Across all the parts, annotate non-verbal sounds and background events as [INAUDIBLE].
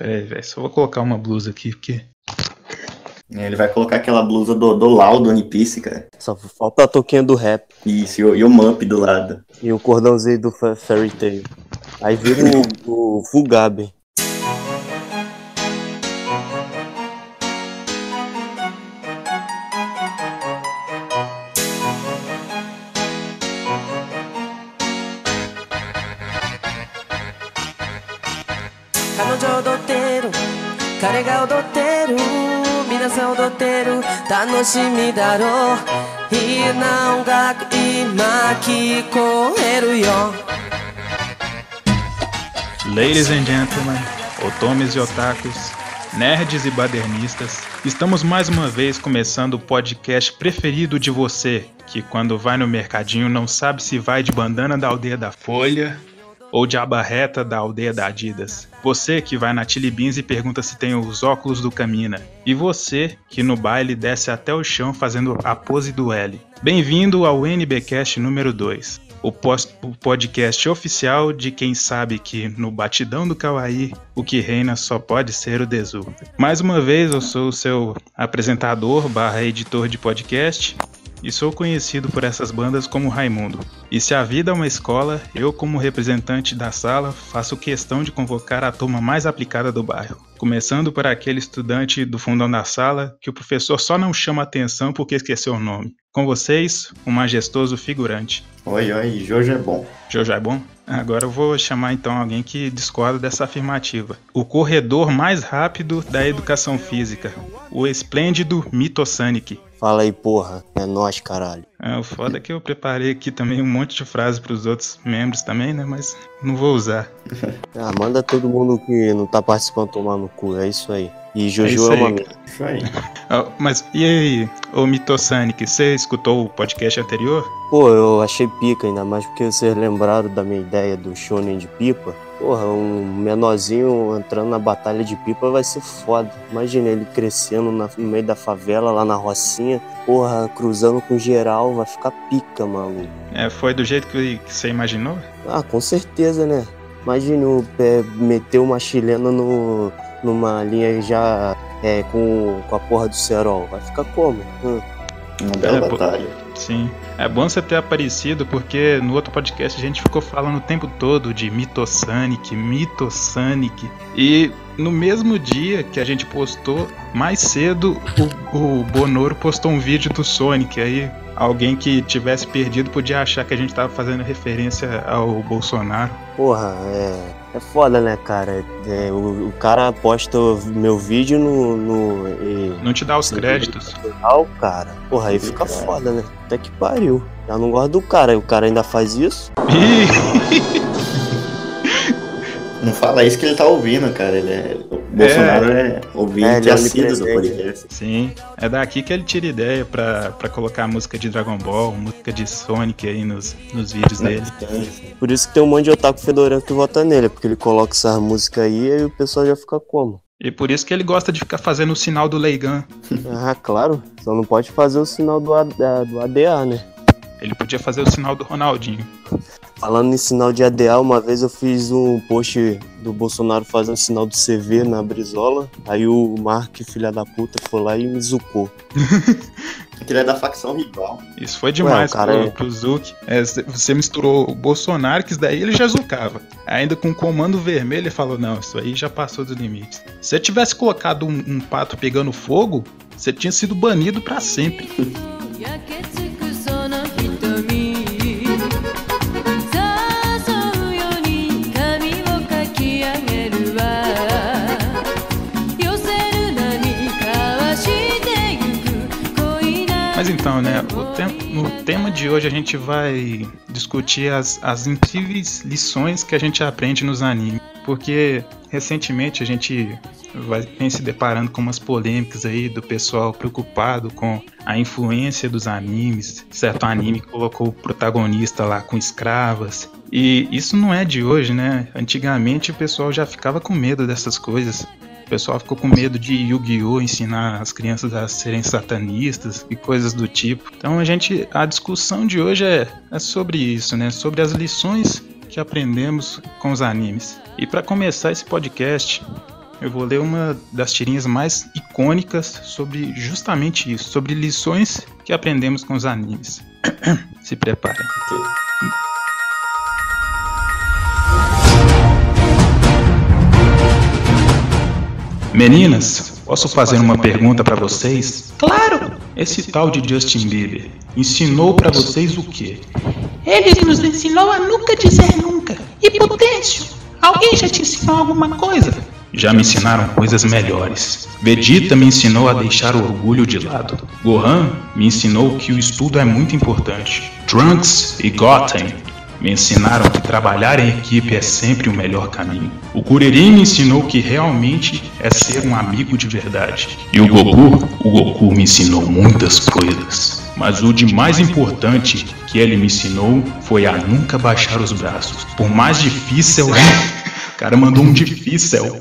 Pera aí, velho. Só vou colocar uma blusa aqui, porque. É, Ele vai colocar aquela blusa do, do Lau do One Piece, cara. Só falta a toquinha do rap Isso, e o, e o Mump do lado. e o cordãozinho do Fa- Fairy Tail. Aí vira o, o Fugabe. 楽しみだろういいな音楽今聞こえるよ Ladies and gentlemen, otomes e otakus, nerds e badernistas, estamos mais uma vez começando o podcast preferido de você, que quando vai no mercadinho não sabe se vai de bandana da aldeia da Folha ou de abarreta da aldeia da Adidas. Você que vai na Chili Beans e pergunta se tem os óculos do Camina. E você que no baile desce até o chão fazendo a pose do L. Bem-vindo ao NBcast número 2. O, pos- o podcast oficial de quem sabe que no batidão do Kawaii o que reina só pode ser o Desu. Mais uma vez eu sou o seu apresentador barra editor de podcast e sou conhecido por essas bandas como Raimundo. E se a vida é uma escola, eu, como representante da sala, faço questão de convocar a turma mais aplicada do bairro. Começando por aquele estudante do fundão da sala que o professor só não chama atenção porque esqueceu o nome. Com vocês, o majestoso figurante. Oi, oi, Jojo é bom. Jojo é bom? Agora eu vou chamar então alguém que discorda dessa afirmativa. O corredor mais rápido da educação física. O esplêndido Mitosanic. Fala aí, porra. É nós, caralho. É, o foda é que eu preparei aqui também um monte de frases pros outros membros também, né? Mas não vou usar. [LAUGHS] Ah, manda todo mundo que não tá participando tomar no cu. É isso aí. E Jojo isso é, uma aí. merda. Isso aí. Ah, [LAUGHS] mas e aí, ô Mitosanic, você escutou o podcast anterior? Pô, eu achei pica, ainda mais porque vocês lembraram da minha ideia do shonen de pipa. Porra, um menorzinho entrando na batalha de pipa vai ser foda. Imagina ele crescendo na- no meio da favela, lá na Rocinha. Porra, cruzando com geral, vai ficar pica, maluco. É, foi do jeito que, você imaginou? Ah, com certeza, né? Imagina o pé meter uma chilena no, numa linha já é, com, com a porra do cerol. Vai ficar como? Hum. Uma bela É, batalha. Sim. É bom você ter aparecido, porque no outro podcast a gente ficou falando o tempo todo de Mitosanic, Mitosanic. E no mesmo dia que a gente postou, mais cedo, o, o Bonoro postou um vídeo do Sonic. Aí alguém que tivesse perdido podia achar que a gente tava fazendo referência ao Bolsonaro. Porra, é, é foda, né, cara? É, o, o cara posta meu vídeo no. no e- Não te dá os créditos. Real, cara. Porra, aí fica foda, né? Até que pariu. Eu não gosto do cara, e o cara ainda faz isso. Ih, [LAUGHS] [LAUGHS] Não fala isso que ele tá ouvindo, cara. Ele é... O Bolsonaro é, ouvinte É, é assíduo do podcast. Sim, é daqui que ele tira ideia pra, pra colocar música de Dragon Ball, música de Sonic aí nos, nos vídeos dele. Por isso que tem um monte de otaku fedorento que vota nele, porque ele coloca essas músicas aí e o pessoal já fica como? E por isso que ele gosta de ficar fazendo o sinal do Leigan. Ah, claro. Só não pode fazer o sinal do, A- do ADA, né? Ele podia fazer o sinal do Ronaldinho. Falando em sinal de ADA, uma vez eu fiz um post do Bolsonaro fazendo sinal do CV na Brizola. Aí o Mark, filha da puta, foi lá e me zucou. [LAUGHS] Que ele é da facção rival. Isso foi demais Ué, o cara pro, é- pro Zuc. É, você misturou o Bolsonaro, que isso daí ele já zucava. Ainda com o comando vermelho, ele falou: não, isso aí já passou dos limites. Se você tivesse colocado um, um pato pegando fogo, você tinha sido banido pra sempre. [LAUGHS] Mas então, né? o tem- no tema de hoje a gente vai discutir as, as incríveis lições que a gente aprende nos animes. Porque recentemente a gente vai, vem se deparando com umas polêmicas aí do pessoal preocupado com a influência dos animes. Certo anime colocou o protagonista lá com escravas. E isso não é de hoje, né? Antigamente o pessoal já ficava com medo dessas coisas. Pessoal ficou com medo de Yu-Gi-Oh! ensinar as crianças a serem satanistas e coisas do tipo. Então a gente. A discussão de hoje é, é sobre isso, né? Sobre as lições que aprendemos com os animes. E para começar esse podcast, eu vou ler uma das tirinhas mais icônicas sobre justamente isso, sobre lições que aprendemos com os animes. [COUGHS] Se preparem. Meninas, posso fazer uma pergunta pra vocês? Claro! Esse tal de Justin Bieber ensinou pra vocês o quê? Ele nos ensinou a nunca dizer nunca. E Potêncio, alguém já te ensinou alguma coisa? Já me ensinaram coisas melhores. Vegeta me ensinou a deixar o orgulho de lado. Gohan me ensinou que o estudo é muito importante. Trunks e Goten me ensinaram que trabalhar em equipe é sempre o melhor caminho. O Kuririn me ensinou que realmente é ser um amigo de verdade. E o Goku, o Goku me ensinou muitas coisas. Mas o de mais importante que ele me ensinou foi a nunca baixar os braços. Por mais difícil, [LAUGHS] o cara mandou um difícil.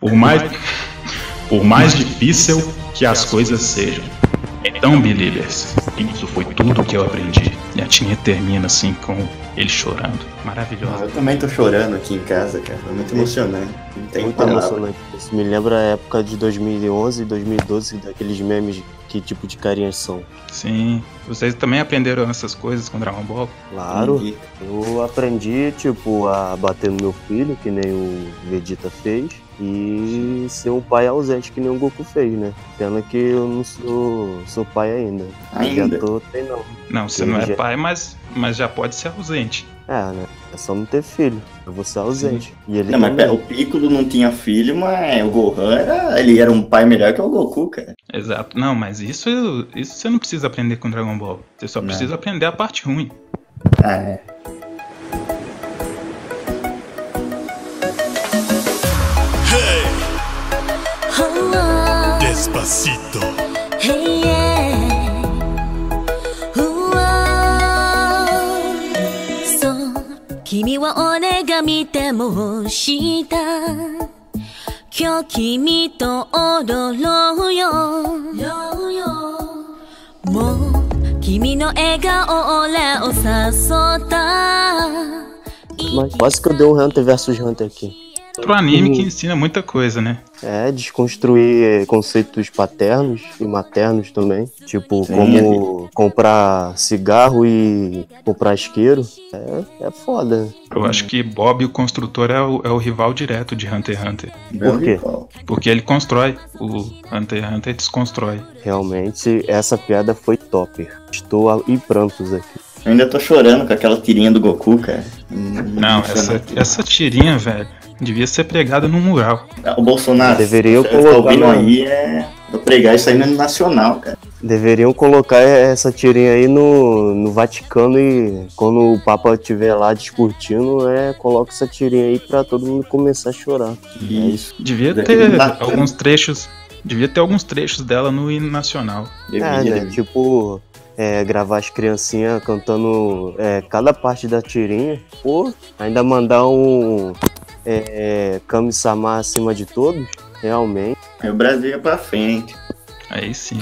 Por mais por mais difícil que as coisas sejam. Então, Believers, isso foi tudo que eu aprendi. E a tinha termina assim com ele chorando. Ah, Maravilhoso. eu também tô chorando aqui em casa, cara. É muito emocionante. Não tem Muito palavra. emocionante. Isso me lembra a época de 2011 e 2012, daqueles memes, que tipo de carinhas são. Sim. Vocês também aprenderam essas coisas com Dragon Ball? Claro, E- eu aprendi, tipo, a bater no meu filho, que nem o Vegeta fez, e ser um pai ausente, que nem o Goku fez, né? Pena que eu não sou, sou pai ainda. Ainda? Já tô treinando. Não, você não é já- pai, mas, mas já pode ser ausente. É, né? É só não ter filho. Eu vou ser ausente. E ele Não, mas pera, o Piccolo não tinha filho, mas o Gohan era, ele era um pai melhor que o Goku, cara. Exato. Não, mas isso, isso você não precisa aprender com Dragon Ball. Você só Não. precisa aprender a parte ruim. Ah, é. Despacito. Hey 君は俺が見てもした今日君と踊ろうよもう君の笑顔俺を誘った Mas quase que eu dei um Hunter versus Hunter aqui. Outro anime que ensina muita coisa, né? É, desconstruir eh, conceitos paternos e maternos também. Tipo, Sim. como comprar cigarro e comprar isqueiro. É, é foda. Eu acho que Bob, o construtor, é o, é o rival direto de Hunter x Hunter. Meu quê? Porque ele constrói. O Hunter x Hunter desconstrói. Realmente, essa piada foi top. Estou a- em prantos aqui. Eu ainda tô chorando com aquela tirinha do Goku, cara. Não, essa, essa tirinha, velho, devia ser pregada num mural. O Bolsonaro, Deveria você tá colocar ouvindo no- aí, é eu pregar isso aí no Nacional, cara. Deveriam colocar essa tirinha aí no, no Vaticano e quando o Papa estiver lá discutindo, é, coloca essa tirinha aí pra todo mundo começar a chorar. É isso. Devia ter alguns trechos. Devia ter alguns trechos dela no hino nacional. Deveria, É, né? deveria. Tipo, é, gravar as criancinhas cantando é, cada parte da tirinha. Pô, ainda mandar um é, Kami-sama acima de todos. Realmente. Aí o Brasil ia pra frente. Aí sim.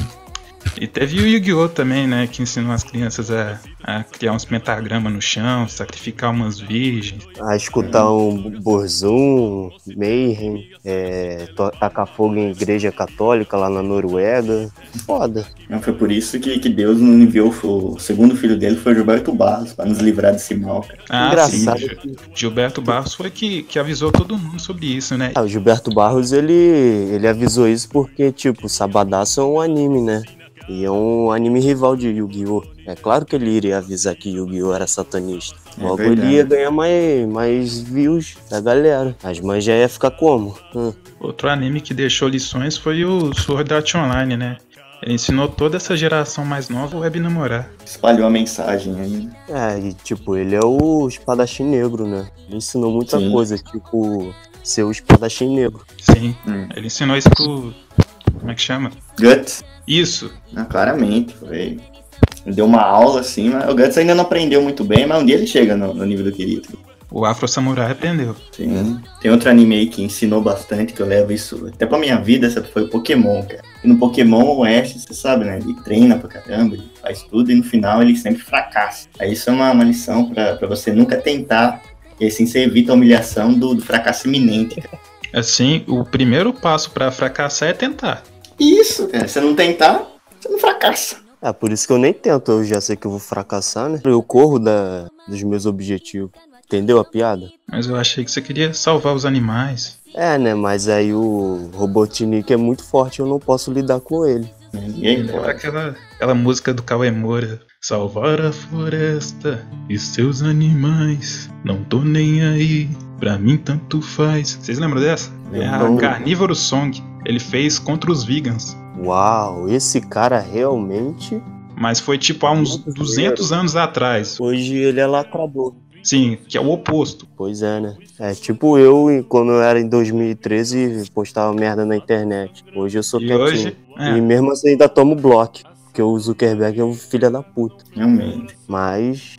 E teve o Yu-Gi-Oh! também, né? Que ensinou as crianças a, a criar uns pentagramas no chão, sacrificar umas virgens. A escutar um Borzum, Mayhem, é, tacar fogo em igreja católica lá na Noruega. Foda. Não foi por isso que, que Deus não enviou o segundo filho dele, foi o Gilberto Barros, pra nos livrar desse mal, cara. Ah, Engraçado sim. que Gilberto Barros foi que, que avisou todo mundo sobre isso, né? Ah, o Gilberto Barros, ele, ele avisou isso porque, tipo, Sabadaço é um anime, né? E é um anime rival de Yu-Gi-Oh! É claro que ele iria avisar que Yu-Gi-Oh! era satanista. É Logo verdade. ele ia ganhar mais, mais views da galera. As mães já ia ficar como? Hum. Outro anime que deixou lições foi o Sword Art Online, né? Ele ensinou toda essa geração mais nova a web namorar. Espalhou a mensagem aí. né? É, e tipo, ele é o espadachim negro, né? Ele ensinou muita Sim. coisa, tipo, ser o espadachim negro. Sim, Hum. ele ensinou isso pro. Como é que chama? Guts, Isso, ah, claramente, foi. Deu uma aula assim, mas o Guts ainda não aprendeu muito bem, mas um dia ele chega no, no nível do querido. o Afro Samurai aprendeu. Sim. Tem outro anime aí que ensinou bastante, que eu levo isso até pra minha vida, essa foi o Pokémon, cara. E no Pokémon, o Ash, você sabe, né? Ele treina pra caramba, ele faz tudo e no final ele sempre fracassa. Aí isso é uma, uma lição pra, pra você nunca tentar, e assim você evita a humilhação do, do fracasso iminente, cara. Assim, o primeiro passo pra fracassar é tentar. Isso, cara. Se não tentar, você não fracassa. É, por isso que eu nem tento, eu já sei que eu vou fracassar, né? Eu corro da, dos meus objetivos. Entendeu a piada? Mas eu achei que você queria salvar os animais. É, né? Mas aí o Robotnik é muito forte, eu não posso lidar com ele. Ninguém Lembra pode. aquela, aquela música do Cauê Moura. Salvar a floresta e seus animais. Não tô nem aí. Pra mim tanto faz. Vocês lembram dessa? É a. Carnívoro Song. Ele fez contra os vegans. Uau, esse cara realmente. Mas foi tipo há uns Muito 200 anos atrás. Hoje ele é lacrador. Sim, que é o oposto. Pois é, né? É tipo eu quando eu era em 2013 postava merda na internet. Hoje eu sou E quietinho. hoje, é. E mesmo assim ainda tomo bloco. Porque o Zuckerberg é um filho da puta. Realmente. Mas.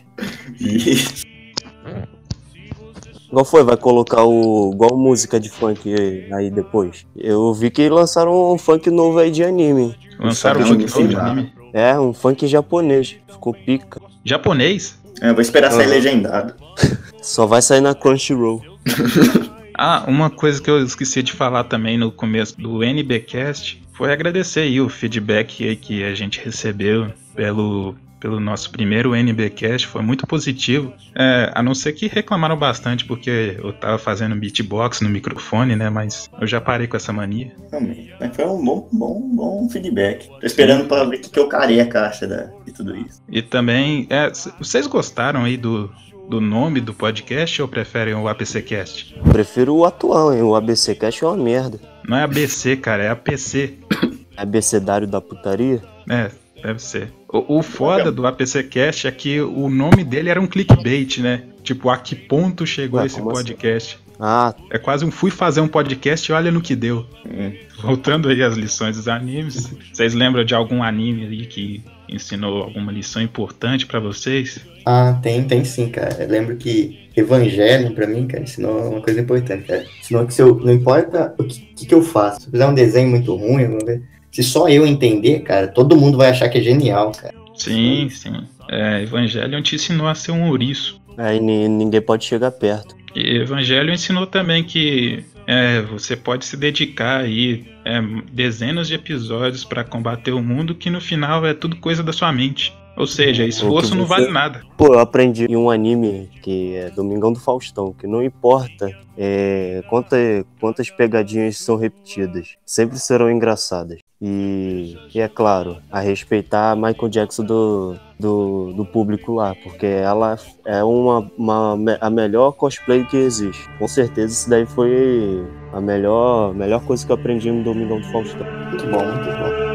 Isso. Qual foi? Vai colocar o. igual música de funk aí depois? Eu vi que lançaram um funk novo aí de anime. Lançaram um jogo novo de anime. É, um funk japonês. Ficou pica. Japonês? É, eu vou esperar sair Aham. legendado. [LAUGHS] Só vai sair na Crunchyroll. [LAUGHS] Ah, uma coisa que eu esqueci de falar também no começo do NBcast foi agradecer aí o feedback aí que a gente recebeu pelo, pelo nosso primeiro NBcast, foi muito positivo. É, a não ser que reclamaram bastante porque eu tava fazendo beatbox no microfone, né? Mas eu já parei com essa mania. Realmente. Mas foi um bom, bom, bom feedback. Tô esperando pra ver o que, que eu carei a caixa da, de tudo isso. E também, é, vocês gostaram aí do, do nome do podcast ou preferem o APCcast? Prefiro o atual, hein? O ABC Cash é uma merda. Não é ABC, cara, é APC. [COUGHS] Abecedário da putaria? É, deve ser. O, o foda do APCcast é que o nome dele era um clickbait, né? Tipo, a que ponto chegou Ué, esse assim? podcast? Ah, É quase um fui fazer um podcast e olha no que deu. Hum. Voltando aí às lições dos animes, vocês lembram de algum anime aí que ensinou alguma lição importante pra vocês? Ah, tem, tem sim, cara. Eu lembro que Evangelho, pra mim, cara, ensinou uma coisa importante, cara. Ensinou que se eu, não importa o que, que, que eu faço, se eu fizer um desenho muito ruim, alguma coisa, se só eu entender, cara, todo mundo vai achar que é genial, cara. Sim, sim. É, Evangelion te ensinou a ser um ouriço. aí ni- ninguém pode chegar perto. E Evangelho ensinou também que é, você pode se dedicar aí é, dezenas de episódios pra combater o mundo que no final é tudo coisa da sua mente. Ou seja, esforço não você- vale nada. Pô, eu aprendi em um anime que é Domingão do Faustão, que não importa é, quanta, quantas pegadinhas são repetidas, sempre serão engraçadas. E, e é claro, a respeitar Michael Jackson do, do, do público lá, porque ela é uma, uma, a melhor cosplay que existe. Com certeza isso daí foi a melhor, melhor coisa que eu aprendi no Domingão do Faustão. Muito bom, muito bom.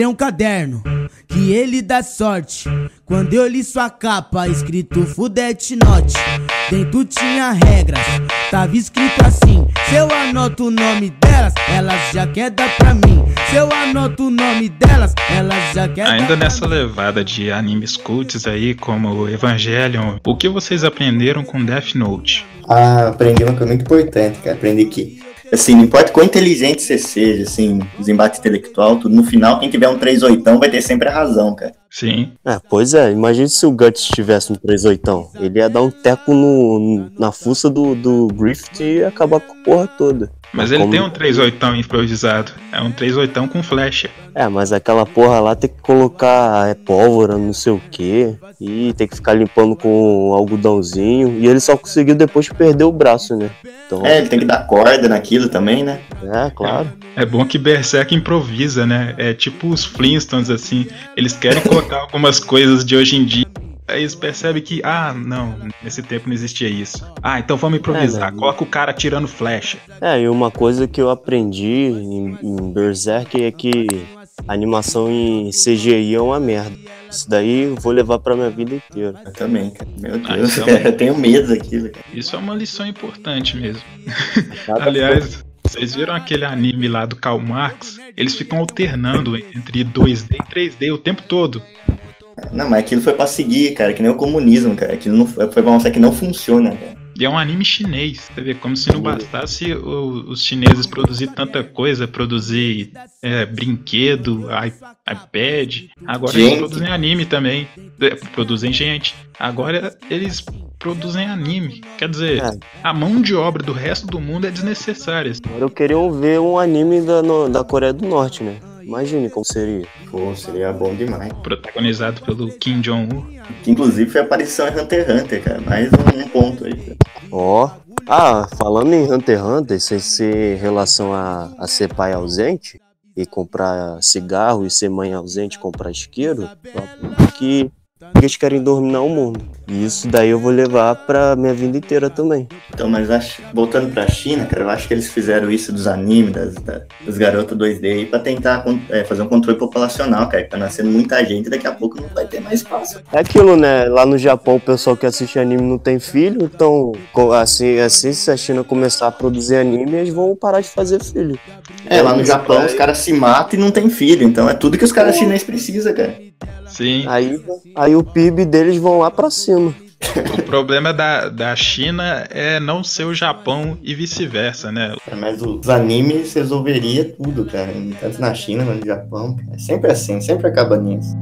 Encontrei um caderno que ele dá sorte. Quando eu li sua capa, escrito Fudete Note. Dentro tinha regras, tava escrito assim: Se eu anoto o nome delas, elas já quer dar pra mim. Se eu anoto o nome delas, elas já quer Ainda nessa mim. levada de animes cults aí, como Evangelion, o que vocês aprenderam com Death Note? Ah, aprendi uma coisa muito importante, cara. Aprendi que, assim, não importa quão inteligente você seja, assim, os embates intelectual, tudo, no final, quem tiver um 3 oitão vai ter sempre a razão, cara. Sim, É, pois é, imagine se o Guts tivesse um 38. Ele ia dar um teco no, na fuça do, do Griffith e ia acabar com a porra toda. Mas ele como- tem um 38 improvisado. É um 38 com flecha. É, mas aquela porra lá tem que colocar é, pólvora, não sei o que, e tem que ficar limpando com algodãozinho. E ele só conseguiu depois perder o braço, né? Então, É, ele tem que dar corda naquilo também, né? é, claro. É bom que Berserk improvisa, né? É tipo os Flintstones, assim. Eles querem colocar [LAUGHS] algumas coisas de hoje em dia. Aí eles percebem que, ah, não, nesse tempo não existia isso. Ah, então vamos improvisar. É, né? Coloca o cara tirando flecha. É, e uma coisa que eu aprendi em, em Berserk é que a animação em CGI é uma merda. Isso daí eu vou levar pra minha vida inteira. Eu também, cara. Meu Ah, Deus, então- cara, [LAUGHS] eu tenho medo daquilo, cara. Isso é uma lição importante mesmo. [LAUGHS] Aliás, vocês viram aquele anime lá do Karl Marx? Eles ficam alternando entre 2D e 3D o tempo todo. Não, mas aquilo foi pra seguir, cara, que nem o comunismo, cara. Aquilo não foi, foi pra mostrar que não funciona, cara. E é um anime chinês. Você vê, como se não bastasse o- os chineses produzir tanta coisa, produzir é, brinquedo, iPad. Agora Gente. eles produzem anime também. É, produzem gente. Agora eles produzem anime. Quer dizer, É. a mão de obra do resto do mundo é desnecessária. Agora eu queria ver um anime da, no- da Coreia do Norte, né? Imagine como seria. Pô, seria bom demais. Protagonizado pelo Kim Jong-un. Que inclusive foi a aparição em Hunter x Hunter, cara. Mais um, um ponto aí. cara. Ó. Ah, falando em Hunter x Hunter, sem ser em relação a, a ser pai ausente e comprar cigarro e ser mãe ausente e comprar isqueiro, eu aposto que eles querem dominar o mundo. E isso daí eu vou levar pra minha vida inteira também. Então, mas acho, voltando pra China, cara, eu acho que eles fizeram isso dos animes, das, da- dos garotos 2D aí, pra tentar é, fazer um controle populacional, cara. Que tá nascendo muita gente e daqui a pouco não vai ter mais espaço. É aquilo, né? Lá no Japão o pessoal que assiste anime não tem filho, então assim, assim se a China começar a produzir anime, eles vão parar de fazer filho. É, lá no Japão os caras se matam e não tem filho, então é tudo que os caras chineses precisam, cara. Sim. Aí, aí o PIB deles vão lá pra cima. O problema da, da China é não ser o Japão e vice-versa, né? Mas os animes resolveria tudo, cara. Tanto na China quanto no Japão. É sempre assim, sempre acaba nisso.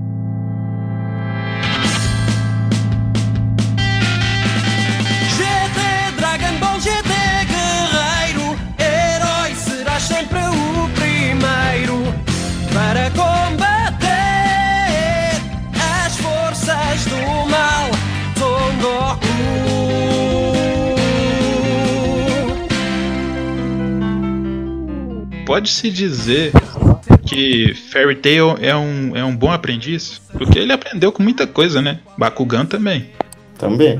Pode-se dizer que Fairy Tail é um, é um bom aprendiz, porque ele aprendeu com muita coisa, né? Bakugan também. Também.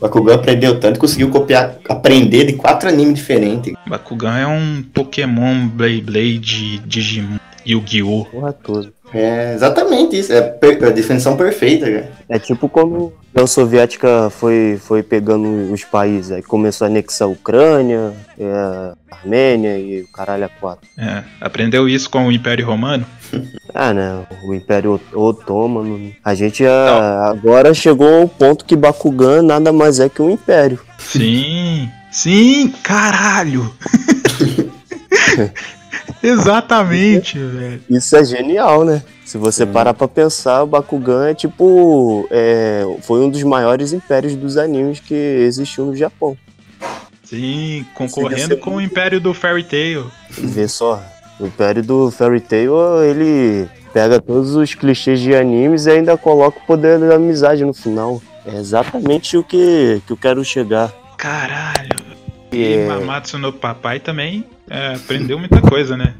Bakugan aprendeu tanto, conseguiu copiar, aprender de quatro animes diferentes. Bakugan é um Pokémon Beyblade, Digimon, Yu-Gi-Oh! Porra toda. É exatamente isso. É per- a definição perfeita, cara. É tipo quando a União Soviética foi, foi pegando os países, aí começou a anexar a Ucrânia, é, a Armênia e o caralho a quatro. É, aprendeu isso com o Império Romano? [LAUGHS] Ah, né? O Império Ot- Otomano. A gente ah, agora chegou ao ponto que Bakugan nada mais é que um império. Sim, sim, caralho! [LAUGHS] Exatamente, velho. Isso é genial, né? Se você parar pra pensar, o Bakugan é tipo. é, foi um dos maiores impérios dos animes que existiu no Japão. Sim, concorrendo com o Império do Fairy Tail. Vê só, o Império do Fairy Tail, ele pega todos os clichês de animes e ainda coloca o poder da amizade no final. É exatamente o que, que eu quero chegar. Caralho. E E é- Mamatsu no Papai também é, aprendeu muita coisa, né?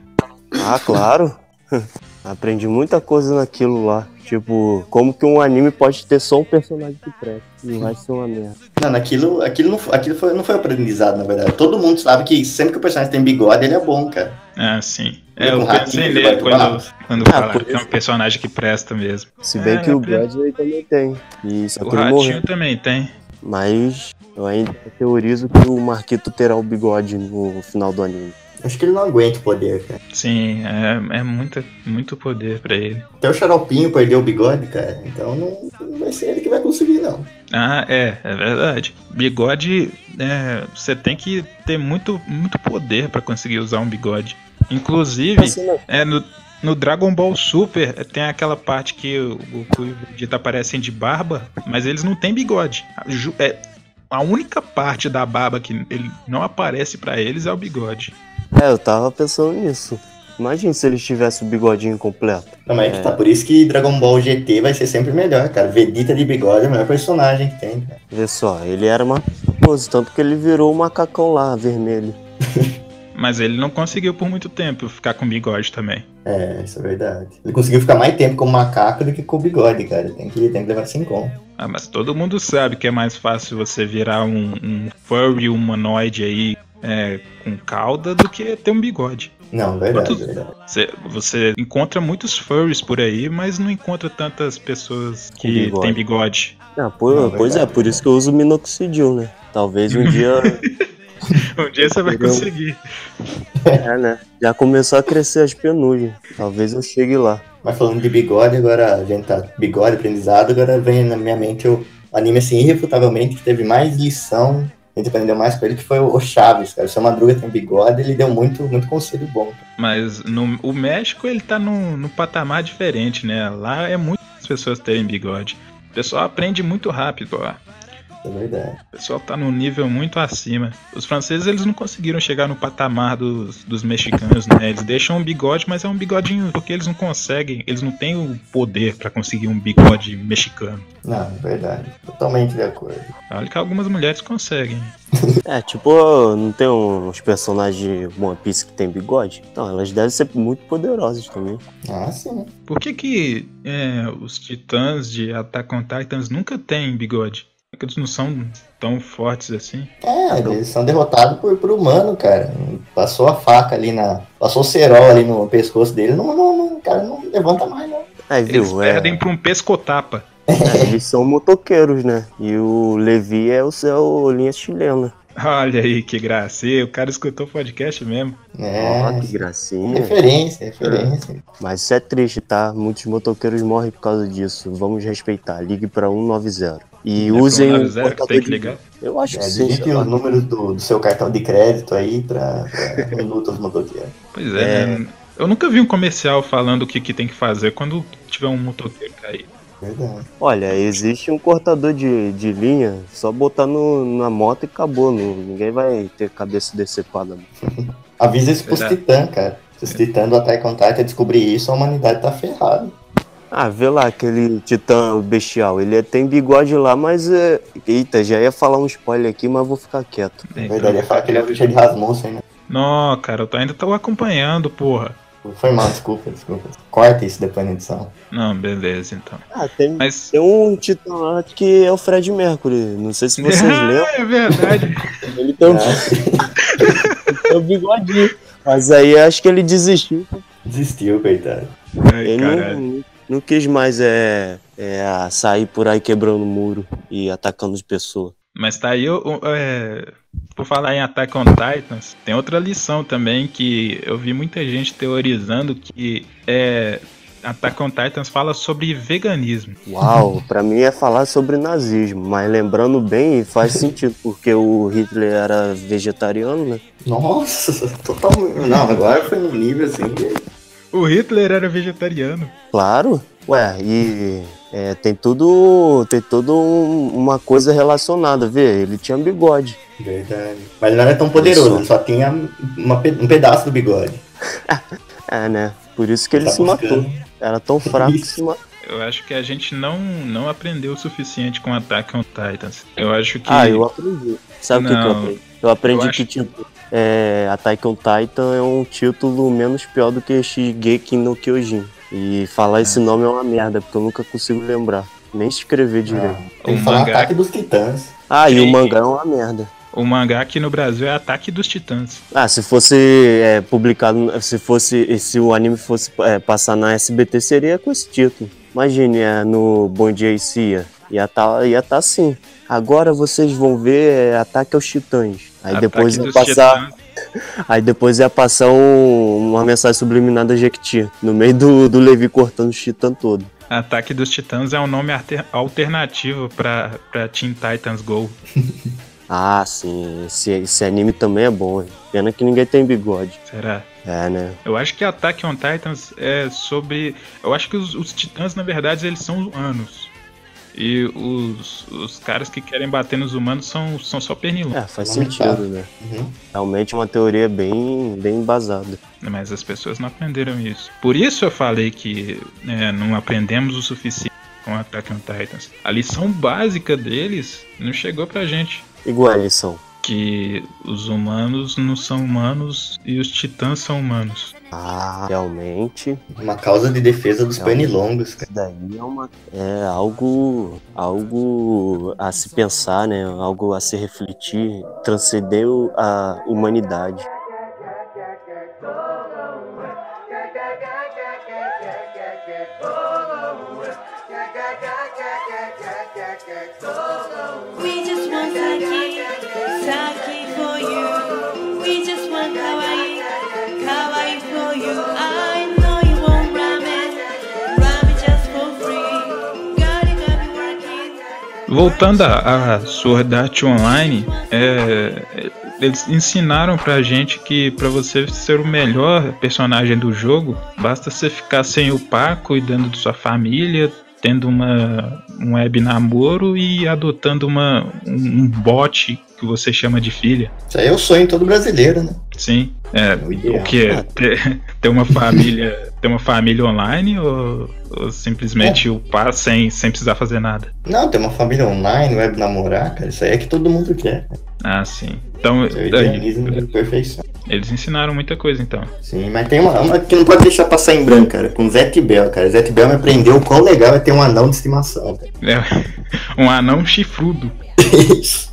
Ah, claro. [LAUGHS] Aprendi muita coisa naquilo lá. Tipo, como que um anime pode ter só um personagem que presta e o resto é uma merda. Não, naquilo, aquilo, não, aquilo foi, não foi aprendizado, na verdade. Todo mundo sabe que sempre que o personagem tem bigode, ele é bom, cara. Ah, sim. É, com eu pensei ele nele vai quando, quando Ah, falaram que é um personagem que presta mesmo. Se bem É, que o. Bradley também tem. E só O que ele Ratinho morreu. também tem. Mas eu ainda teorizo que o Marquito terá o bigode no final do anime. Acho que ele não aguenta o poder, cara. Sim, é, é muita, muito poder pra ele. Até o Xaropinho perdeu o bigode, cara. Então não, não vai ser ele que vai conseguir, não. Ah, é, é verdade. Bigode, é, você tem que ter muito, muito poder pra conseguir usar um bigode. Inclusive, Assim, é, no, no Dragon Ball Super é, tem aquela parte que o Goku e o Vegeta aparecem de barba, mas eles não têm bigode. É, a única parte da barba que ele não aparece pra eles é o bigode. É, eu tava pensando nisso. Imagina se eles tivessem o bigodinho completo. Não, mas é que tá. Por isso que Dragon Ball GT vai ser sempre melhor, cara. Vegeta de bigode é o melhor personagem que tem, cara. Vê só, ele era maravilhoso, tanto que ele virou o macacão lá, vermelho. [LAUGHS] Mas ele não conseguiu por muito tempo ficar com bigode também. É, isso é verdade. Ele conseguiu ficar mais tempo como macaco do que com o bigode, cara. Tem que, tem que levar isso em conta. Ah, mas todo mundo sabe que é mais fácil você virar um, um furry humanoide aí é, com cauda do que ter um bigode. Não, verdade, Quantos- verdade. Você, você encontra muitos furries por aí, mas não encontra tantas pessoas que bigode. têm bigode. Ah, pô, Não, pois é, verdade, por isso que eu uso minoxidil, né? Talvez um dia. [LAUGHS] [LAUGHS] Um dia você vai conseguir. é, né? Já começou a crescer as penugem. Talvez eu chegue lá. Mas falando de bigode, agora a gente tá bigode, aprendizado, agora vem na minha mente o anime assim, irrefutavelmente, que teve mais lição a gente aprendeu mais com ele, que foi o Chaves, cara. O seu Madruga tem bigode, ele deu muito, muito conselho bom. Mas no, o México, ele tá num, num patamar diferente, né? Lá é muito as pessoas terem bigode. O pessoal aprende muito rápido lá. É verdade. O pessoal tá num nível muito acima. Os franceses, eles não conseguiram chegar no patamar dos, dos mexicanos, né? Eles deixam um bigode, mas é um bigodinho, porque eles não conseguem, eles não têm o poder pra conseguir um bigode mexicano. Não, é verdade. Totalmente de acordo. Olha que algumas mulheres conseguem. [LAUGHS] É, tipo, não tem uns personagens de One Piece que tem bigode? Então, elas devem ser muito poderosas também. Ah, sim. Por que que é, os titãs de Attack on Titans nunca têm bigode? É que eles não são tão fortes assim? É, eles são derrotados por, por humano, cara. Passou a faca ali na. Passou o cerol ali no pescoço dele. Não, não, não, o cara não levanta mais, não. Aí, viu? Eles é, perdem pra um pescotapa. é, eles são motoqueiros, né? E o Levi é o seu linha chilena. Olha aí que. E o cara escutou o podcast mesmo. É. Ó, que gracinha. Referência, referência. Mas isso é triste, tá? Muitos motoqueiros morrem por causa disso. Vamos respeitar. Ligue pra 190. E É usem o 90, portador tem que de- ligar. Eu acho É, que sim. digite os números do, do seu cartão de crédito aí pra, pra [LAUGHS] minutos motoqueiros. Pois é, né? Eu nunca vi um comercial falando o que, que tem que fazer quando tiver um motoqueiro cair. Verdade. Olha, existe um cortador de, de linha, só botar no, na moto e acabou. Não, ninguém vai ter cabeça decepada. [LAUGHS] Avisa isso pros titãs, cara. Se os titãs do Attack on Titan descobrir isso, a humanidade tá ferrada. Ah, vê lá aquele titã bestial. Ele tem bigode lá, mas. É... Eita, já ia falar um spoiler aqui, mas vou ficar quieto. Na verdade, ia falar que ele é o Richard Rasmussen, né? Não, cara, eu tô- ainda tô acompanhando, porra. Foi mal, desculpa, desculpa. Corta isso depois na edição. Não, beleza, então. Ah, tem, Mas. tem um titã lá que é o Fred Mercury. Não sei se vocês [LAUGHS] lembram. é verdade. Ele tem um, Ah, [LAUGHS] tem um bigodinho. Mas aí acho que ele desistiu. Desistiu, coitado. Ai, Ele caralho. não, não quis mais é, é, sair por aí quebrando muro e atacando as pessoas. Mas tá aí, o- é, por falar em Attack on Titans, tem outra lição também que eu vi muita gente teorizando que é, Attack on Titans fala sobre veganismo. Uau, pra mim é falar sobre nazismo, mas lembrando bem faz sentido, porque o Hitler era vegetariano, né? Nossa, [LAUGHS] totalmente. Não, agora foi num nível assim. que- O Hitler era vegetariano. Claro, ué, e é, tem tudo, tem tudo um- uma coisa relacionada, vê? Ele tinha bigode. Verdade. Mas ele não era tão poderoso, ele só tinha uma um pedaço do bigode. [LAUGHS] É, né? Por isso que ele Tá se matou. buscando. Era tão fraco que se matou. Eu acho que a gente não, não aprendeu o suficiente com Attack on Titans. Eu acho que. Ah, eu aprendi. Sabe o que, que eu Não, aprendi? Eu aprendi eu acho- que, tipo, é, Attack on Titan é um título menos pior do que Shigeki no Kyojin. E falar esse nome é uma merda, porque eu nunca consigo lembrar. Nem escrever direito. Ah, tem O que falar mangá- ataque dos titãs. Ah, e o Sim. mangá é uma merda. O mangá aqui no Brasil é Ataque dos Titãs. Ah, se fosse é, publicado, se fosse, se o anime fosse é, passar na SBT, seria com esse título. Imagine é, no Bom Dia e Cia. Ia tá, ia tá assim. Agora vocês vão ver é, Ataque aos Titãs. [LAUGHS] Aí depois ia passar. Titãs. Aí depois ia passar um- uma mensagem subliminar da Jequiti. No meio do, do Levi cortando os titãs todo. Ataque dos Titãs é um nome alter- alternativo pra, pra Teen Titans Go. [LAUGHS] Ah, sim. Esse, esse anime também é bom. hein? Pena que ninguém tem bigode. Será? É, né? Eu acho que Attack on Titans é sobre. Eu acho que os, os titãs, na verdade, eles são humanos. E os, os caras que querem bater nos humanos são, são só pernilongos. É, faz sentido, né? Uhum. Realmente é uma teoria bem, bem embasada. Mas as pessoas não aprenderam isso. Por isso eu falei que né, não aprendemos o suficiente com Attack on Titans. A lição básica deles não chegou pra gente. Igual a lição. Que os humanos não são humanos e os titãs são humanos. Ah, realmente. Uma causa de defesa dos Realmente. pernilongos, cara. Isso daí é uma. É algo. Algo a se pensar, né? Algo a se refletir. Transcendeu a humanidade. Voltando a, a Sword Art Online, é, eles ensinaram pra gente que pra você ser o melhor personagem do jogo, basta você ficar sem o par, cuidando de sua família, tendo uma, um web namoro e adotando uma, um, um bot que você chama de filha. Isso aí é o sonho todo brasileiro, né? Sim. É, o ideal. o que? Ter, ter uma família. Ter uma família online ou, ou simplesmente o par sem, sem precisar fazer nada? Não, ter uma família online, web namorar, cara, isso aí é que todo mundo quer. Ah, sim. Então, é perfeição. eles ensinaram muita coisa então. Sim, mas tem uma, uma que não pode deixar passar em branco, cara, com Zet Bell, cara. Zet Bell me aprendeu o quão legal é ter um anão de estimação, cara. É [LAUGHS] um anão chifrudo. [LAUGHS] Isso.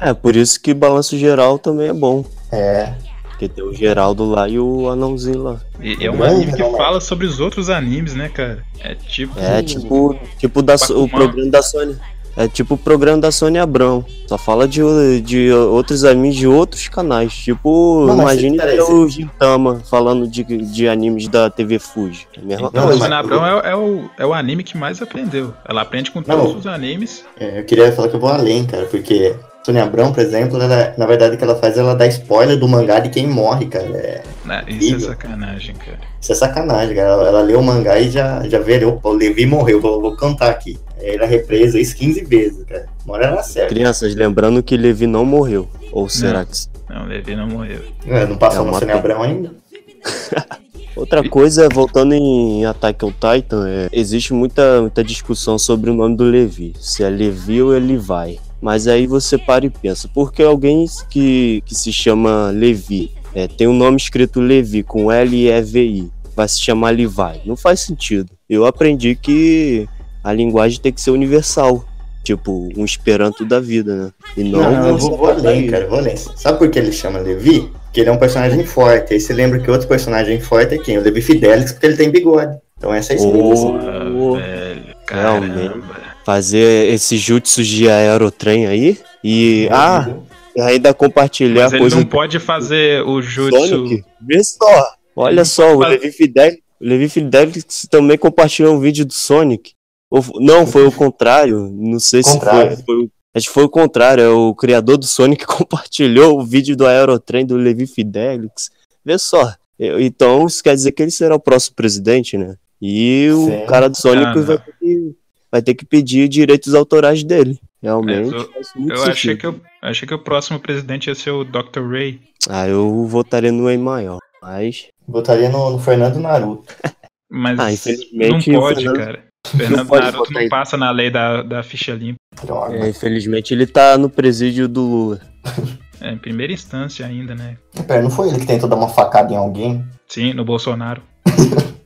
É, por isso que balanço geral também é bom. É, Porque tem o Geraldo lá e o anãozinho lá. E é um anime que fala sobre os outros animes, né, cara? É tipo. É tipo, tipo da, o programa da Sony. É tipo o programa da Sônia Abrão. Só fala de, de outros animes de outros canais. Tipo, Não, mas imagine você- o Gintama falando de, de animes da TV Fuji. É a mesma Então, Não, a Sônia Abrão é, é o, é o anime que mais aprendeu. Ela aprende com Não. todos os animes. é, eu queria falar que eu vou além, cara, porque Sônia Abrão, por exemplo, ela, na verdade o que ela faz, ela dá spoiler do mangá de quem morre, cara. É, né? Isso é sacanagem, cara. isso é sacanagem, cara. Ela, ela leu o mangá e já, já vê, opa, o Levi morreu, vou, vou cantar aqui. Ela represa isso 15 vezes, cara. Uma hora ela acerta. Crianças, lembrando que Levi não morreu. Ou será que. sim? Não, o Levi não morreu. É, não passou É uma Sônia. Abrão ainda? [LAUGHS] Outra coisa, voltando em Attack on Titan, é, existe muita, muita discussão sobre o nome do Levi. Se é Levi ou é Levi. Mas aí você para e pensa, por que alguém que, que se chama Levi, é, tem um nome escrito Levi com L-E-V-I, vai se chamar Levi? Não faz sentido. Eu aprendi que a linguagem tem que ser universal. Tipo, um esperanto da vida, né? E não, Não, não, eu vou, vou além, cara, vou além. Sabe por que ele chama Levi? Porque ele é um personagem forte. Aí você lembra que outro personagem forte é quem? O Levi Fidelix, porque ele tem bigode. Então essa é a explicação. Oh, velho, Realmente. Fazer esse jutsu de aerotrem aí e ah, ainda compartilhar Mas ele coisa não do pode fazer o jutsu. Sonic. Vê só, olha só, o Levi Fidelix, o Levi Fidelix também compartilhou um vídeo do Sonic. Ou não, foi o contrário, não sei se Contrário. foi, foi o- acho que foi o contrário, é o criador do Sonic que [LAUGHS] compartilhou o vídeo do aerotrem do Levi Fidelix. Vê só, eu- então isso quer dizer que ele será o próximo presidente, né? E o Sim. cara do Sonic Ah, não. vai, ter que, vai ter que pedir direitos autorais dele. Realmente. É, eu- Eu achei que, eu achei que o próximo presidente ia ser o Dr. Ray. Ah, eu votaria no Emael. Mas. Botaria no, no Fernando Naruto. [LAUGHS] Mas Ah, não infelizmente, o pode, Fernando- cara. Fernando pode Naruto não passa na lei da, da ficha limpa. Droga. É, infelizmente ele tá no presídio do Lula. [LAUGHS] É, em primeira instância ainda, né? Pera, não foi ele que tentou dar uma facada em alguém? Sim, no Bolsonaro. [LAUGHS]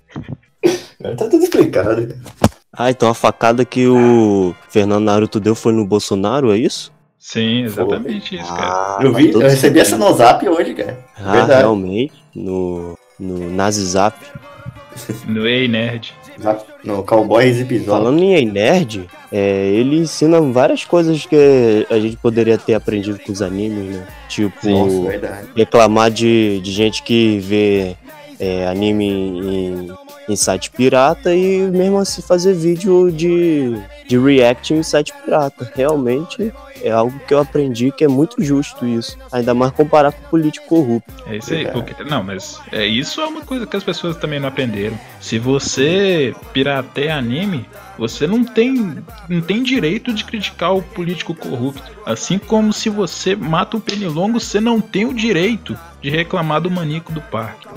Tá tudo explicado. Ah, então a facada que o Fernando Naruto deu foi no Bolsonaro, é isso? Sim, exatamente isso, cara. Ah, Eu vi, eu recebi essa no zap hoje, cara. Ah, Verdade. realmente. No, no Nazizap. No Ei Nerd. No Cowboys episódio. Falando em Ei Nerd, é, ele ensina várias coisas que a gente poderia ter aprendido com os animes, né? Tipo, reclamar de, de gente que vê é, anime em, em site pirata e mesmo assim fazer vídeo de, de react em site pirata. Realmente é algo que eu aprendi que é muito justo isso. Ainda mais comparar com político corrupto. É isso aí. Verdade. Porque, não, mas é, isso é uma coisa que as pessoas também não aprenderam. Se você pirateia anime, você não tem, não tem direito de criticar o político corrupto. Assim como se você mata o pernilongo, você não tem o direito de reclamar do manico do parque.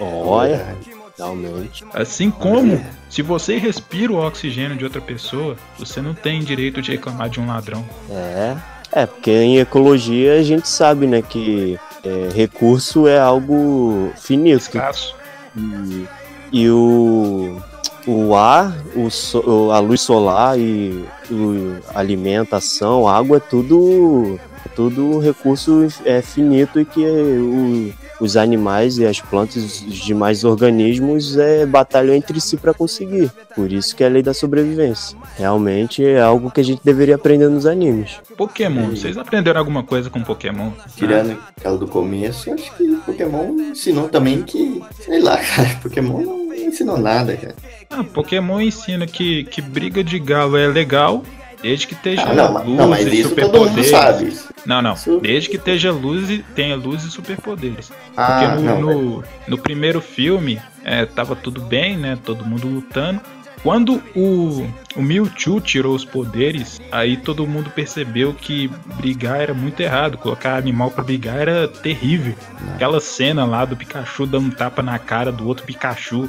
Olha, Realmente. Assim como se você respira o oxigênio de outra pessoa, você não tem direito de reclamar de um ladrão. É. É, porque em ecologia a gente sabe, né, que é, recurso é algo finito. Escasso. E, e o, o ar, o, so- a luz solar e o, a alimentação, água é tudo, é tudo recurso é, finito e que o- os animais e as plantas e os demais organismos é, batalham entre si para conseguir. Por isso que é a lei da sobrevivência. Realmente é algo que a gente deveria aprender nos animes. Pokémon, vocês aprenderam alguma coisa com Pokémon? Tirando aquela do começo, acho que Pokémon ensinou também que, sei lá, [LAUGHS] cara, Pokémon não ensinou nada, cara. Ah, Pokémon ensina que, que briga de galo é legal Desde que esteja Ah, não, mas- luz não, mas isso todo mundo sabe. Isso. Não, não. Desde que esteja luz e tenha luz e superpoderes. Ah, Porque no, não. no, no primeiro filme é, tava tudo bem, né? Todo mundo lutando. Quando o, o Mewtwo tirou os poderes, aí todo mundo percebeu que brigar era muito errado. Colocar animal pra brigar era terrível. Aquela cena lá do Pikachu dando um tapa na cara do outro Pikachu.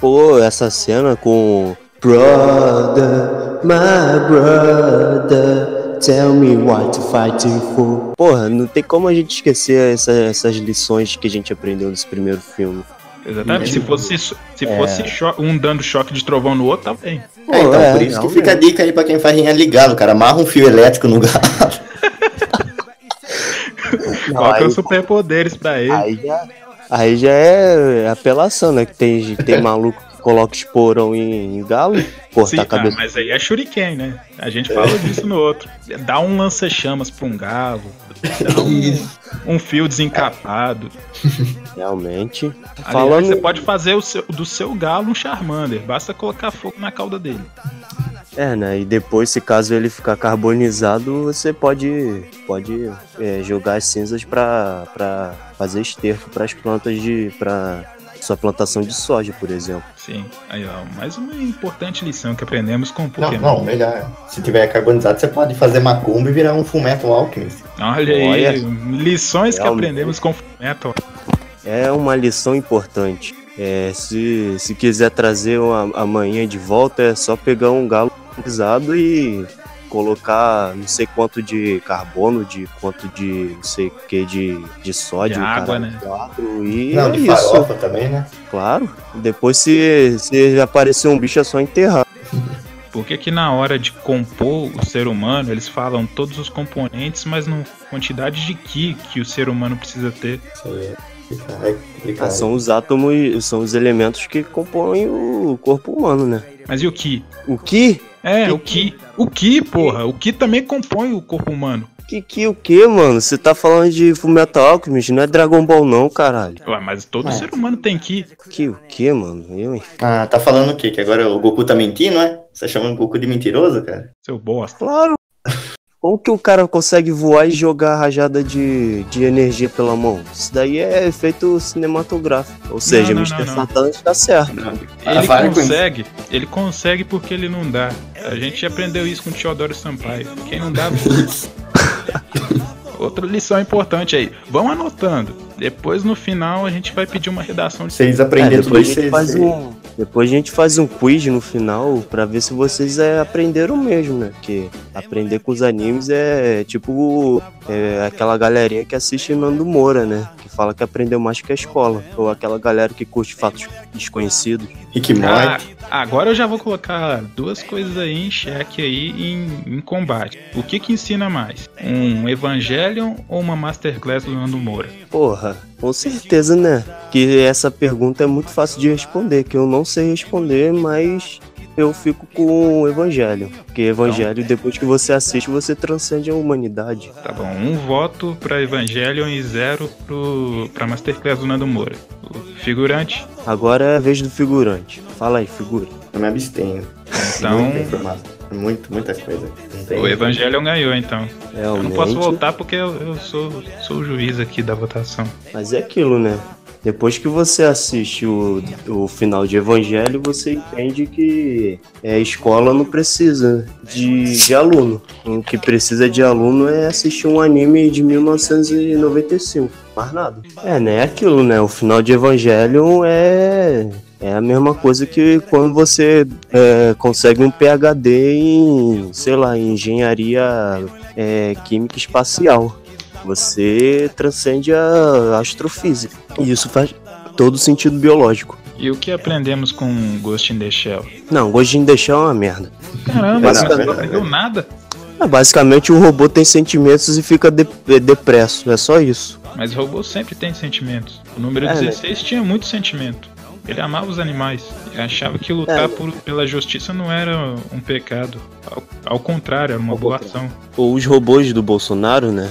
Pô, essa cena com Brother, my brother, tell me what you fighting for. Porra, não tem como a gente esquecer essa- essas lições que a gente aprendeu nesse primeiro filme. Exatamente. Se fosse, se É. fosse cho- um dando choque de trovão no outro, tá bem. Pô, É, então, é, por isso que fica a dica aí pra quem faz rinha ligado, cara. Amarra um fio elétrico no galo. Não, [LAUGHS] Coloca os superpoderes pra ele. Aí já, aí já é apelação, né? Que tem, tem maluco coloca esporão em, em galo, cortar Sim, a cabeça. ah, mas aí é shuriken, né? A gente fala disso no outro. Dá um lança-chamas pra um galo, dá um, um fio desencapado. Realmente. Aliás, Falando. você pode fazer o seu- do seu galo um Charmander, basta colocar fogo na cauda dele. É, né? E depois, se caso ele ficar carbonizado, você pode, pode é, jogar as cinzas pra, pra fazer esterco pras plantas de. pra sua plantação de soja, por exemplo. Sim, aí ó, mais uma importante lição que aprendemos com o Não, Pokémon. não, melhor. Se tiver carbonizado, você pode fazer macumba e virar um Fullmetal Alchemist. Olha aí, Olha. lições que Realmente. aprendemos com Metal. É uma lição importante. É, se, se quiser trazer uma, amanhã de volta, é só pegar um galo pisado e colocar não sei quanto de carbono, de quanto de não sei o que de, de sódio, De água, caralho, né? quatro, e não, é de isso. farofa também, né? Claro. Depois se, se aparecer um bicho é só enterrar. Por que que na hora de compor o ser humano, eles falam todos os componentes, mas não quantidade de Ki que o ser humano precisa ter? É. Ah, são os átomos, são os elementos que compõem o corpo humano, né? Mas e o Ki? O que? É, Que o Ki. O Ki, porra. O Ki também compõe o corpo humano. Que que o que, mano? Você tá falando de Fullmetal Alchemist, não é Dragon Ball não, caralho. Ué, mas todo Ué. ser humano tem Ki. Que o que, mano? Eu, hein? Ah, tá falando o quê? Que agora o Goku tá mentindo, é? Você tá chamando o Goku de mentiroso, cara? Seu bosta. Claro. Como que o cara consegue voar e jogar rajada de, de energia pela mão? Isso daí é efeito cinematográfico. Ou seja, não, Mr. não, não. Satan está certo. Ah, Ele isso. consegue. Ele consegue porque ele não dá. A gente aprendeu isso com o Teodoro Sampaio. Quem não dá, [LAUGHS] Outra lição importante aí. Vão anotando. Depois no final a gente vai pedir uma redação de Vocês É, aprenderam tudo depois, gente faz vocês- um, depois a gente faz um quiz no final pra ver se vocês é, aprenderam mesmo, né? Porque aprender com os animes é tipo é, aquela galerinha que assiste Nando Moura, né? Que fala que aprendeu mais que a escola. Ou aquela galera que curte fatos desconhecidos. Rick Ah, Morty. agora eu já vou colocar duas coisas aí em xeque aí em, em combate. O que que ensina mais? Um Evangelion ou uma Masterclass do Nando Moura? Porra, com certeza, né? Que essa pergunta é muito fácil de responder, que eu não sei responder, mas eu fico com o Evangelho. Porque Evangelho, depois que você assiste, você transcende a humanidade. Tá bom, um voto pra Evangelion e zero pro, pra Masterclass do Nando Moura. O figurante, Agora é a vez do figurante. Fala aí, figura. Eu me abstenho. então. Muito, muita coisa. Não o Evangelion ganhou então. Eu Realmente. não posso voltar porque eu, eu sou, sou o juiz aqui da votação. Mas é aquilo, né? Depois que você assiste o, o final de Evangelho, você entende que é, a escola não precisa de, de aluno. O que precisa de aluno é assistir um anime de 1995. Mais nada. É, né? É aquilo, né? O final de Evangelho é. É a mesma coisa que quando você é, consegue um PhD em, sei lá, em engenharia é, química espacial. Você transcende a astrofísica. E isso faz todo sentido biológico. E o que aprendemos com Ghost in the Shell? Não, Ghost in the Shell é uma merda. Caramba, você não aprendeu nada. É, basicamente o robô tem sentimentos e fica de- é, depresso. É só isso. Mas robô sempre tem sentimentos. O número É, né? 16 tinha muito sentimento. Ele amava os animais. Ele achava que lutar É. por- pela justiça não era um pecado. Ao, ao contrário, era uma Ao boa contrário. ação. Ou Os robôs do Bolsonaro, né?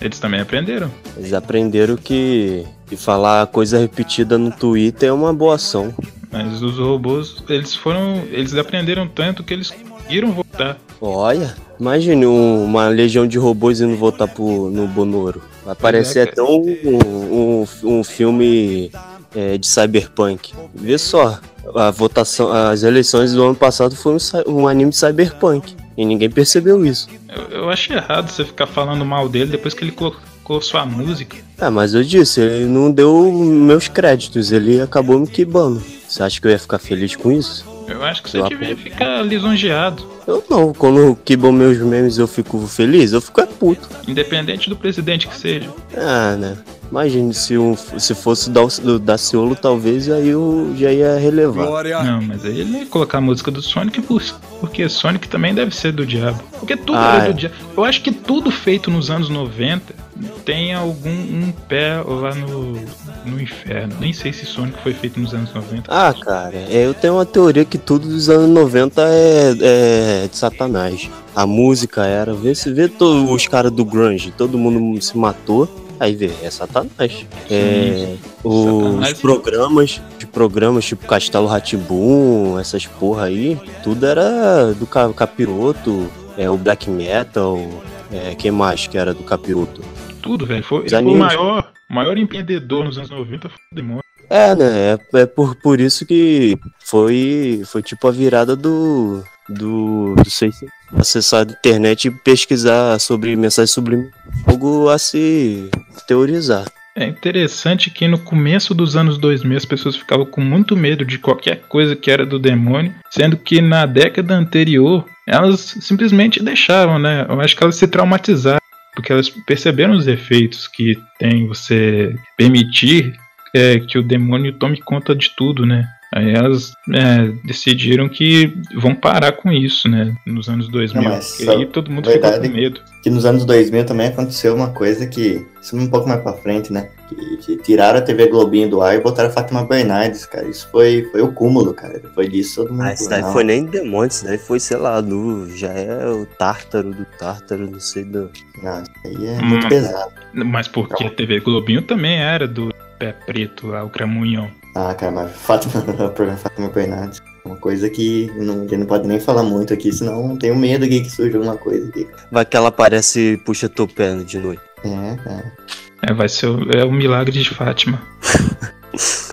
Eles também aprenderam. Eles aprenderam que, que falar coisa repetida no Twitter é uma boa ação. Mas os robôs, eles foram. Eles aprenderam tanto que eles conseguiram voltar. Olha, imagine um- uma legião de robôs indo voltar pro, no Bonoro. Vai parecer é, até um, um, um filme é, de cyberpunk. Vê só, a votação, as eleições do ano passado foi um, um anime de cyberpunk. E ninguém percebeu isso. Eu, eu acho errado você ficar falando mal dele depois que ele colocou sua música. Ah, mas eu disse, ele não deu meus créditos, ele acabou me quebrando. Você acha que eu ia ficar feliz com isso? Eu acho que você devia ficar lisonjeado. Eu não, quando quebram meus memes eu fico feliz, eu fico é puto. Independente do presidente que seja. Ah, né? Imagine se, um, se fosse da, do Daciolo, talvez aí eu já ia relevar. Não, mas aí ele ia colocar a música do Sonic por- porque Sonic também deve ser do diabo. Porque tudo Ah, é é. do diabo. Eu acho que tudo feito nos anos 90 tem algum um pé lá no, no inferno. Nem sei se Sonic foi feito nos anos 90. Ah, cara, é, eu tenho uma teoria que tudo dos anos 90 é, é de satanás. A música era, vê se vê todos os caras do grunge, todo mundo se matou, aí vê, é satanás. É, os Satanás. programas, de programas tipo Castelo Ratibum, essas porra aí, tudo era do ca- capiroto, é, o black metal, é, quem mais que era do capiroto? Tudo, velho. Foi, foi o maior, o maior empreendedor nos anos 90 foi o demônio. É, né? É, é por, por isso que foi, foi tipo a virada do. do. do sei se- acessar a internet e pesquisar sobre mensagens subliminares. Algo a se teorizar. É interessante que no começo dos anos 2000 as pessoas ficavam com muito medo de qualquer coisa que era do demônio, sendo que na década anterior elas simplesmente deixaram, né? Eu acho que elas se traumatizaram, porque elas perceberam os efeitos que tem você permitir é, que o demônio tome conta de tudo, né? Aí elas é, decidiram que vão parar com isso, né? Nos anos 2000. Não, mas aí todo mundo ficou com medo. Que nos anos 2000 também aconteceu uma coisa que. Isso um pouco mais pra frente, né? Que, que tiraram a TV Globinho do ar e botaram a Fátima Bernardes, cara. Isso foi, foi o cúmulo, cara. Depois disso, todo mundo. Ah, isso daí não. foi nem demônio, isso daí foi, sei lá, do, já é o tártaro do tártaro, não sei do. Não, isso aí é Hum. muito pesado. Mas porque a TV Globinho também era do pé preto lá, o Cramunhão. Ah, cara, mas Fátima, [LAUGHS] o programa Fátima Bernardes. é Uma coisa que não, que não pode nem falar muito aqui, senão tenho medo aqui que surja alguma coisa aqui. Vai que ela aparece e puxa teu pé de noite. É, cara. É, vai ser o, é o milagre de Fátima. [LAUGHS]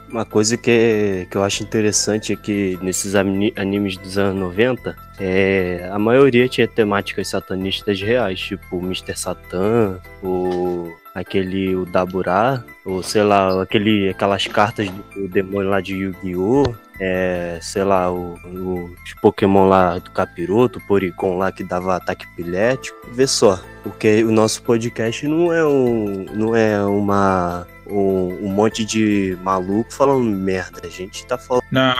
Uma coisa que, é- que eu acho interessante é que nesses ani- animes dos anos 90, é, a maioria tinha temáticas satanistas reais, tipo Mr. Satan, o aquele o Daburá, ou sei lá, aquele, aquelas cartas do demônio lá de Yu-Gi-Oh! É, sei lá, o, o- os Pokémon lá do Capiroto, o Porygon lá que dava ataque epilético. Vê só, porque o nosso podcast não é um, não é uma um, um monte de maluco falando merda. A gente tá falando Não,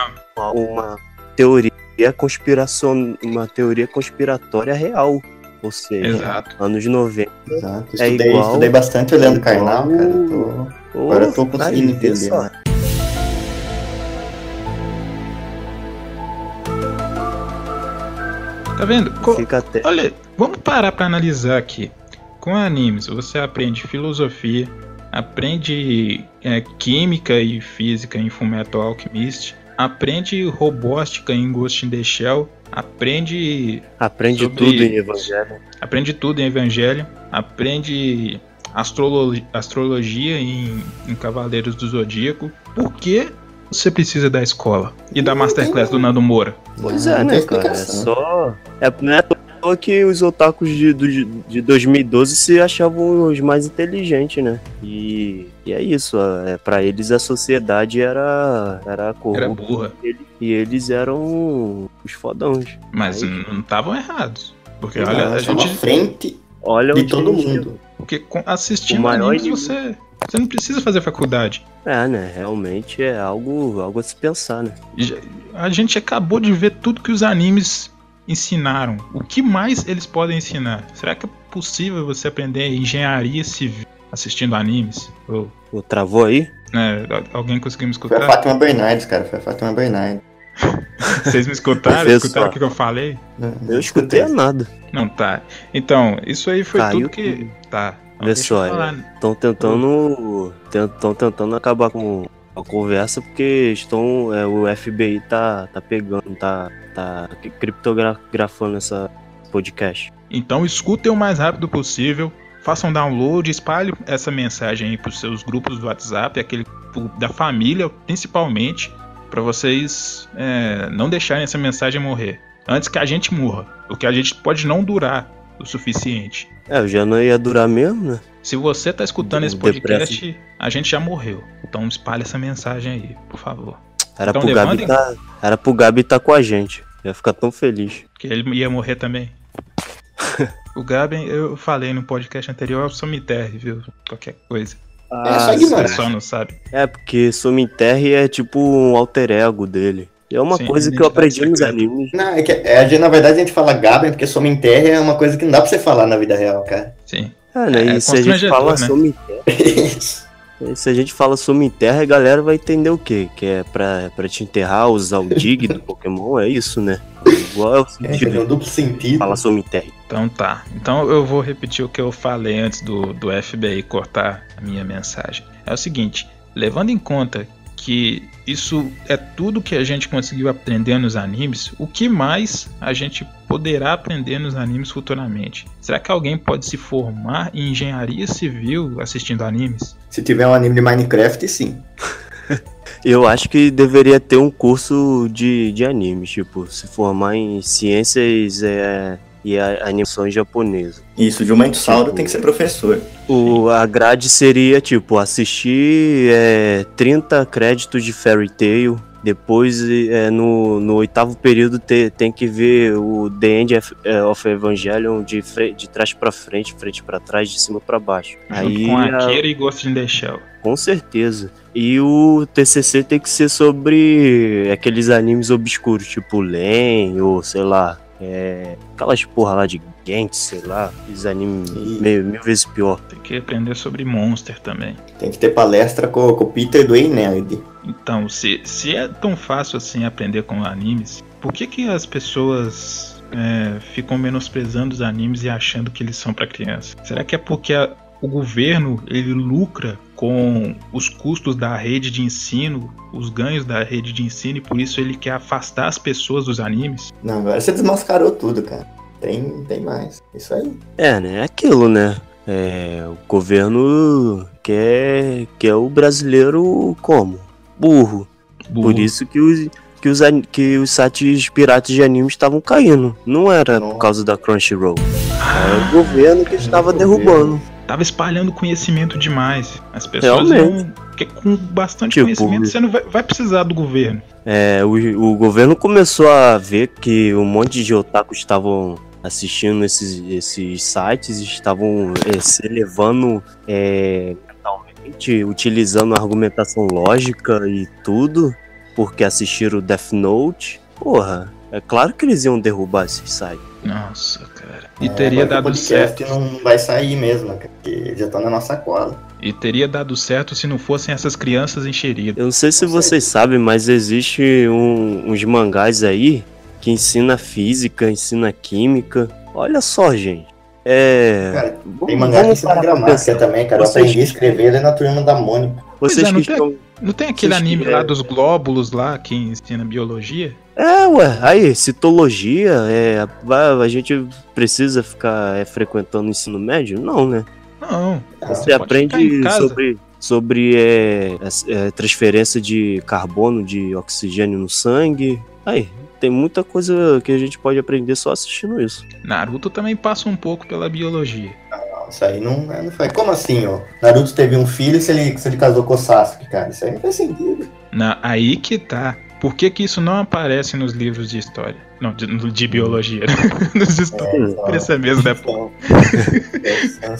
uma teoria conspiração, uma teoria conspiratória real. Ou seja, exato. anos 90. Exato. É Estudei, igual- estudei bastante olhando é igual- Karnal, cara. Tô- Agora eu tô conseguindo entender, só. né? Tá vendo? Co- Fica até. Olha, vamos parar pra analisar aqui. Com animes, você aprende filosofia, aprende é, química e física em Fullmetal Alchemist, aprende robótica em Ghost in the Shell, aprende Aprende sobre- tudo em Evangelho. aprende tudo em Evangelho, aprende astrolo- astrologia em, em Cavaleiros do Zodíaco. Por que você precisa da escola e da Masterclass do Nando Moura? Pois é, não né, tem cara? É só. É, não é à toa que os otakus de, do- de 2012 se achavam os mais inteligentes, né? E, e é isso. É, para eles a sociedade era, era corrupta. Era burra, E eles eram os fodões. mas Aí- não estavam errados. Porque olha, a gente. frente Olha de onde todo mundo. Porque assistindo animes inimigo. você, você não precisa fazer faculdade. É, né? Realmente é algo, algo a se pensar, né? Já- A gente acabou de ver tudo que os animes ensinaram. O que mais eles podem ensinar? Será que é possível você aprender engenharia civil assistindo animes? Ou, travou aí? né, alguém conseguiu me Foi a escutar? Fátima Bernardes, cara. Foi a Fátima Bernardes. Vocês me escutaram? Escutaram o que eu falei? Eu escutei nada. Não, tá. Então, isso aí foi Caiu tudo que. Tá. Falar. Estão tentando. Estão tentando acabar com a conversa porque estão. é, o FBI tá, tá pegando, tá, tá criptografando essa, podcast. Então escutem o mais rápido possível, façam download, espalhe essa mensagem aí pros seus grupos do WhatsApp, aquele da família principalmente, para vocês é, não deixarem essa mensagem morrer. Antes que a gente morra, o que a gente pode não durar o suficiente. É, eu já não ia durar mesmo, né? Se você tá escutando esse podcast, a gente já morreu. Então espalhe essa mensagem aí, por favor. Era, Então pro Gabi tá, era pro Gabi tá com a gente. Ia ficar tão feliz. Que ele ia morrer também. [LAUGHS] o Gaben, eu falei no podcast anterior, é o cemitério, viu? Qualquer coisa. É só O ignorante. pessoal não sabe. É, porque Sominterre é tipo um alter ego dele. É uma Sim, coisa que eu aprendi nos animes. Não, é que, é, a gente- na verdade a gente fala Gaben porque terra é uma coisa que não dá pra você falar na vida real, cara. Sim. É, né? É e se a gente fala né? Sominterre, e se a gente fala Sominterre, a galera vai entender o quê? Que é pra, pra te enterrar, usar o [LAUGHS] dig do Pokémon, é isso, né? Igual é o É, tem um sentido duplo sentido. de falar Sominterre. Então tá. Então eu vou repetir o que eu falei antes do, do FBI cortar a minha mensagem. É o seguinte, levando em conta que isso é tudo que a gente conseguiu aprender nos animes, o que mais a gente poderá aprender nos animes futuramente? Será que alguém pode se formar em engenharia civil assistindo animes? Se tiver um anime de Minecraft, sim. [LAUGHS] Eu acho que deveria ter um curso de, de anime, tipo, se formar em ciências é, e a- animações japonesas. Isso, de uma Sauro Tipo- tem que ser professor. O, a grade seria, tipo, assistir é, 30 créditos de Fairy Tail. Depois, é, no, no oitavo período, te- tem que ver o The End of, é, Evangelion de, fre- de trás pra frente, frente pra trás, de cima pra baixo. Aí, Junto com a- Akira e Ghost in the Shell. com certeza. E o TCC tem que ser sobre aqueles animes obscuros, tipo Len, ou sei lá, é, aquelas porra lá de Gantz, sei lá, esses animes meio, mil vezes pior. Tem que aprender sobre Monster também. Tem que ter palestra com, com o Peter do Nerd. Então, se, se é tão fácil assim aprender com animes, por que, que as pessoas é, ficam menosprezando os animes e achando que eles são para criança? Será que é porque a- o governo ele lucra com os custos da rede de ensino, os ganhos da rede de ensino e por isso ele quer afastar as pessoas dos animes? Não, agora você desmascarou tudo, cara. Tem, tem mais. Isso aí. É, né? É aquilo, né? É, o governo quer, quer o brasileiro como? Burro. Burro. Por isso que os, que os, que os sites piratas de anime estavam caindo. Não era Não. por causa da Crunchyroll. Ah, Era o governo que estava governo. derrubando. Tava espalhando conhecimento demais. As pessoas Realmente. não. Com bastante Tipo, conhecimento você não vai, vai precisar do governo. É, o, o governo começou a ver que um monte de otakus estavam assistindo esses, esses sites, estavam é, se elevando é, mentalmente, utilizando argumentação lógica e tudo, porque assistiram Death Note. Porra, é claro que eles iam derrubar esses sites. Nossa, cara. E É, teria dado certo. não vai sair mesmo, cara. Porque já tá na nossa cola. E teria dado certo se não fossem essas crianças encheridas. Eu não sei se vocês sabem, mas existe um- uns mangás aí que ensina física, ensina química. Olha só, gente. É. Cara, tem mangá que ensina gramática também, cara. Eu Vocês- aprendi a escrever ali na turma da Mônica. Vocês é, não que tem- estão. Não tem aquele Vocês anime que- lá dos glóbulos lá que ensina biologia? É, ué, aí, citologia, é, vai- a gente precisa ficar é, frequentando o ensino médio? Não, né? Não. Você aprende sobre, sobre é, é, transferência de carbono, de oxigênio no sangue. Aí, tem muita coisa que a gente pode aprender só assistindo isso. Naruto também passa um pouco pela biologia. Não, isso aí não, não faz. Como assim, ó? Naruto teve um filho se ele, se ele casou com o Sasuke, cara. Isso aí não faz sentido. Na, aí que tá. Por que, que isso não aparece nos livros de história? Não, de, de biologia. [LAUGHS] nos estudos. só- Por isso é mesmo, né? pô?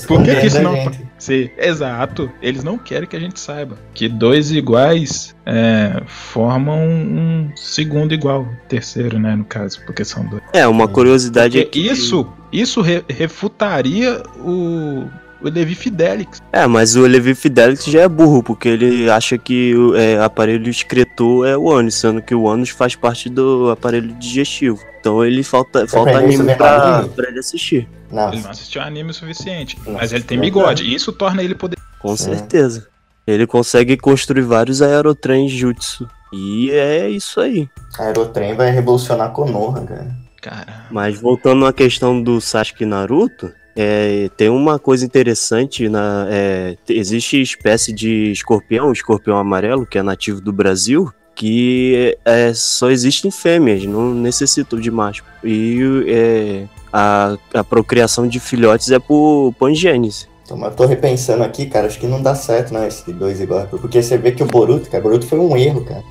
Por que, que isso não. a gente. Sim, exato. Eles não querem que a gente saiba. Que dois iguais é, formam um segundo igual. Terceiro, né? No caso, porque são dois. É, uma curiosidade é Porque que... isso, isso re- refutaria o, o Levi Fidelix. É, mas o Levi Fidelix já é burro, porque ele acha que o é, aparelho excretor é o ânus, sendo que o ânus faz parte do aparelho digestivo. Então ele falta, falta anime pra, pra ele assistir. Não, Ele não assistiu anime o suficiente. Nossa, mas ele tem verdade. bigode. Isso torna ele poder. Com É. certeza. Ele consegue construir vários aerotrens jutsu. E é isso aí. Aerotrem vai revolucionar Konoha, cara. Caramba. Mas voltando à questão do Sasuke e Naruto, é, tem uma coisa interessante na é, te- existe espécie de escorpião, escorpião amarelo, que é nativo do Brasil, que é, só existem fêmeas, não necessitam de macho. E é, a, a procriação de filhotes é por pangênese. Então, mas eu tô repensando aqui, cara, acho que não dá certo, não, esse dois igual. Porque você vê que o Boruto, cara, o Boruto foi um erro, cara.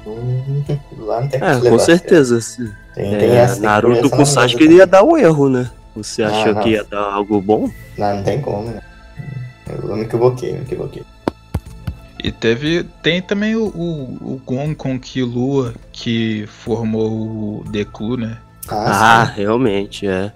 Lá não tem É, que com levar, certeza. se- cara. Tem, é, essa, tem Naruto com Sasuke ia dar um erro, né? Você Ah, achou não. que ia dar algo bom? Não, não tem como, né? Eu me equivoquei, me equivoquei. E teve. Tem também o, o, o Gon com Killua que formou o Deku, né? Ah, realmente, é.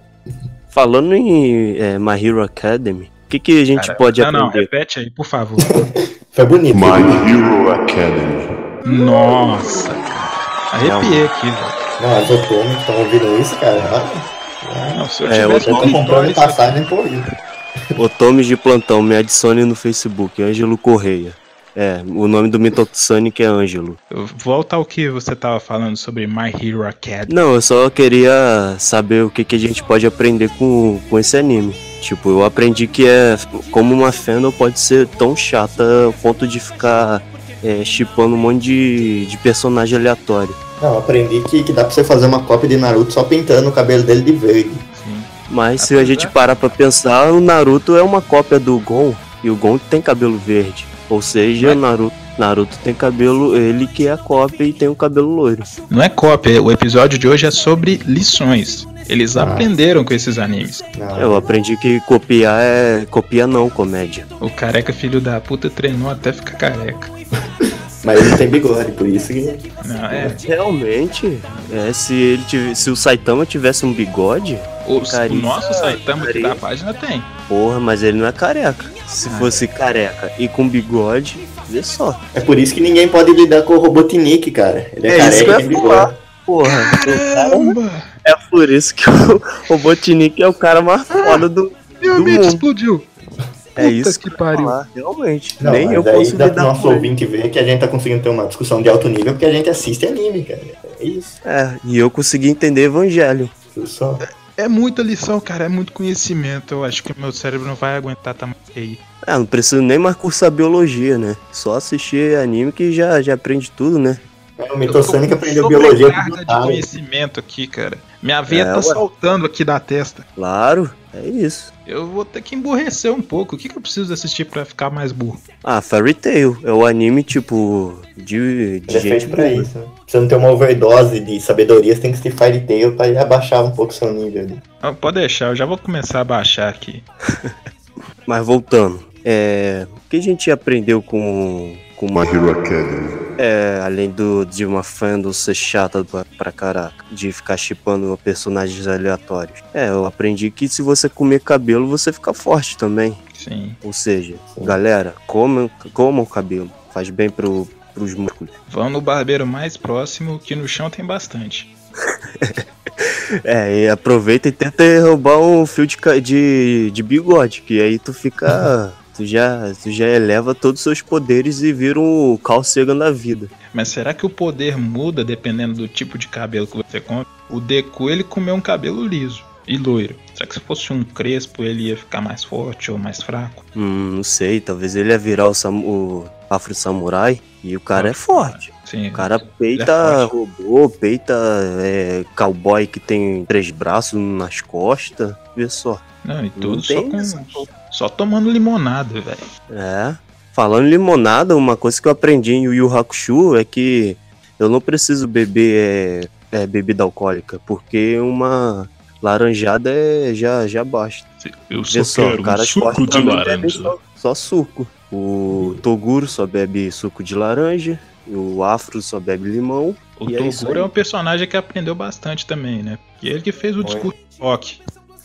Falando em é, My Hero Academy, o que, que a gente Cara, pode não, não, aprender? repete aí, por favor. [LAUGHS] Foi bonito. My Hero Academy. Nossa, cara. Arrepiei aqui, velho. Não, os otômicos estão ouvindo isso, cara. Se eu É, tivesse um tô comprando passagem por isso. Otomes de plantão, me adicione no Facebook, Ângelo Correia. É, o nome do Mitoxanic é Ângelo. Volta ao que você tava falando sobre My Hero Academy. Não, eu só queria saber o que, que a gente pode aprender com, com esse anime. Tipo, eu aprendi que é como uma fandom pode ser tão chata ao ponto de ficar é, chipando um monte de, de personagem aleatório. Não, eu aprendi que, que dá pra você fazer uma cópia de Naruto só pintando o cabelo dele de verde. Sim. Mas se a gente parar pra pensar, o Naruto é uma cópia do Gon, e o Gon tem cabelo verde. Ou seja, Mas- Naruto, Naruto tem cabelo, ele que é a cópia e tem o cabelo loiro. Não é cópia, o episódio de hoje é sobre lições. Eles Ah. aprenderam com esses animes. Não, Eu aprendi que copiar é. copia não, comédia. O careca filho da puta treinou até ficar careca. [LAUGHS] Mas ele tem bigode, por isso que. Não, é. Realmente, é, se ele tive- se o Saitama tivesse um bigode, O, o nosso Saitama aqui careca. da página tem. porra, mas ele não é careca. Se Ah. fosse careca e com bigode, vê só. É por isso que ninguém pode lidar com o Robotnik, cara. Ele é, É isso que careca eu e ia tem falar. Porra, Caramba! é por isso que o, o Botnik é o cara mais foda do, Meu do mente mundo. explodiu. É Puta isso que que pariu. falar, realmente. Não, Nem eu posso dá pro lidar nosso ouvinte ver que a gente tá conseguindo ter uma discussão de alto nível porque a gente assiste anime, cara. É isso. É, e eu consegui entender Evangelho. Isso Só. É muita lição, cara, é muito conhecimento. Eu acho que o meu cérebro não vai aguentar tamanho aí. É, não preciso nem mais cursar biologia, né? Só assistir anime que já, já aprende tudo, né? É, o Mitosonic aprendeu biologia de conhecimento aqui, cara. Minha veia É, tá ué. saltando aqui da testa. Claro, é isso. Eu vou ter que emburrecer um pouco. O que, que eu preciso assistir pra ficar mais burro? Ah, Fairy Tail é o anime, tipo, de, de Ele é gente pra isso. Né? Você não ter uma overdose de sabedoria, você tem que assistir Fairy Tail pra abaixar um pouco seu nível ali. Ah, pode deixar, eu já vou começar a baixar aqui. [LAUGHS] Mas voltando, é, o que a gente aprendeu com, com uma, Hero Academy. é, além do, de uma fandom ser chata pra, pra caraca, de ficar chipando personagens aleatórios? É, eu aprendi que se você comer cabelo, você fica forte também. Sim. Ou seja, Sim. galera, comam, comam cabelo, faz bem pro, pros músculos. Vão no barbeiro mais próximo, que no chão tem bastante. [LAUGHS] É, e aproveita e tenta roubar um fio de, de, de bigode, que aí tu fica. [LAUGHS] Tu já, tu já eleva todos os seus poderes e vira um Carl Sagan da vida. Mas será que o poder muda dependendo do tipo de cabelo que você come? O Deku, ele comeu um cabelo liso e loiro. Será que se fosse um crespo, ele ia ficar mais forte ou mais fraco? Hum, não sei, talvez ele ia virar o, sam- o Afro Samurai e o cara é forte. Sim. O cara é peita forte. robô, peita é, cowboy que tem três braços nas costas. Vê só. Não, e Não tudo só, tem com, só tomando limonada, velho. É. Falando em limonada, uma coisa que eu aprendi em Yu Yu Hakusho é que eu não preciso beber é, é, bebida alcoólica, porque uma laranjada é, já, já basta. Eu Vê só, o cara forte também bebe Só, só suco. O Toguro só bebe suco de laranja, o Afro só bebe limão. O e é Toguro aí. é um personagem que aprendeu bastante também, né? E ele que fez o discurso rock.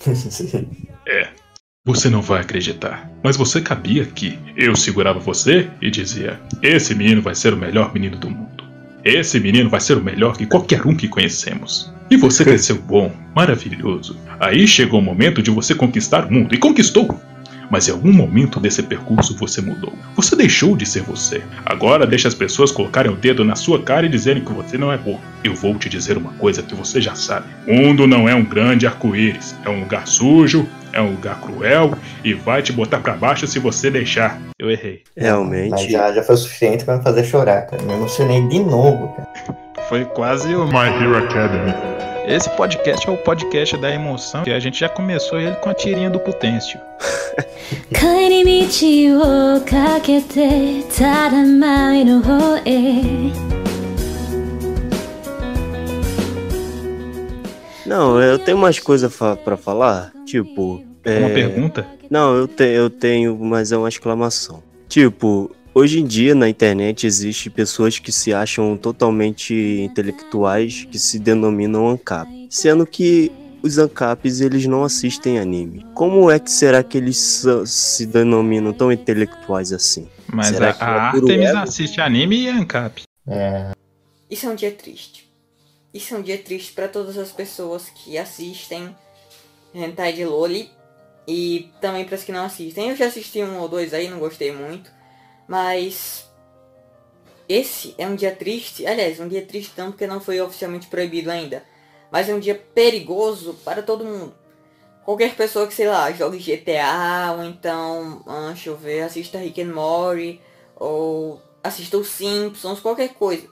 [LAUGHS] Você não vai acreditar. Mas você cabia aqui. Eu segurava você e dizia: Esse menino vai ser o melhor menino do mundo. Esse menino vai ser o melhor que qualquer um que conhecemos. E você [LAUGHS] cresceu bom, maravilhoso. Aí chegou o momento de você conquistar o mundo. E conquistou. Mas em algum momento desse percurso você mudou. Você deixou de ser você. Agora deixa as pessoas colocarem o dedo na sua cara e dizerem que você não é bom. Eu vou te dizer uma coisa que você já sabe. O mundo não é um grande arco-íris. É um lugar sujo, é um lugar cruel e vai te botar para baixo se você deixar. Eu errei. Realmente. Mas já, já foi o suficiente para me fazer chorar, cara. Me emocionei de novo, cara. foi quase o My Hero Academy. Esse podcast é o podcast da emoção e a gente já começou ele com a tirinha do Potêncio. [LAUGHS] Não, eu tenho mais coisas fa para falar. Tipo, é uma é, pergunta? Não, eu, te, eu tenho, mas é uma exclamação. Tipo, hoje em dia na internet existe pessoas que se acham totalmente intelectuais que se denominam ANCAP. Sendo que os ANCAPs eles não assistem anime. Como é que será que eles se denominam tão intelectuais assim? Mas Será a, que é a Artemis ego? assiste anime e ANCAP. É, Isso é um dia triste. Isso é um dia triste pra todas as pessoas que assistem Hentai de Loli e também para as que não assistem. Eu já assisti um ou dois aí, não gostei muito, mas esse é um dia triste. Aliás, um dia triste não porque não foi oficialmente proibido ainda, mas é um dia perigoso para todo mundo. Qualquer pessoa que, sei lá, jogue GTA, ou então, ah, deixa eu ver, assista Rick and Morty, ou assista os Simpsons, qualquer coisa.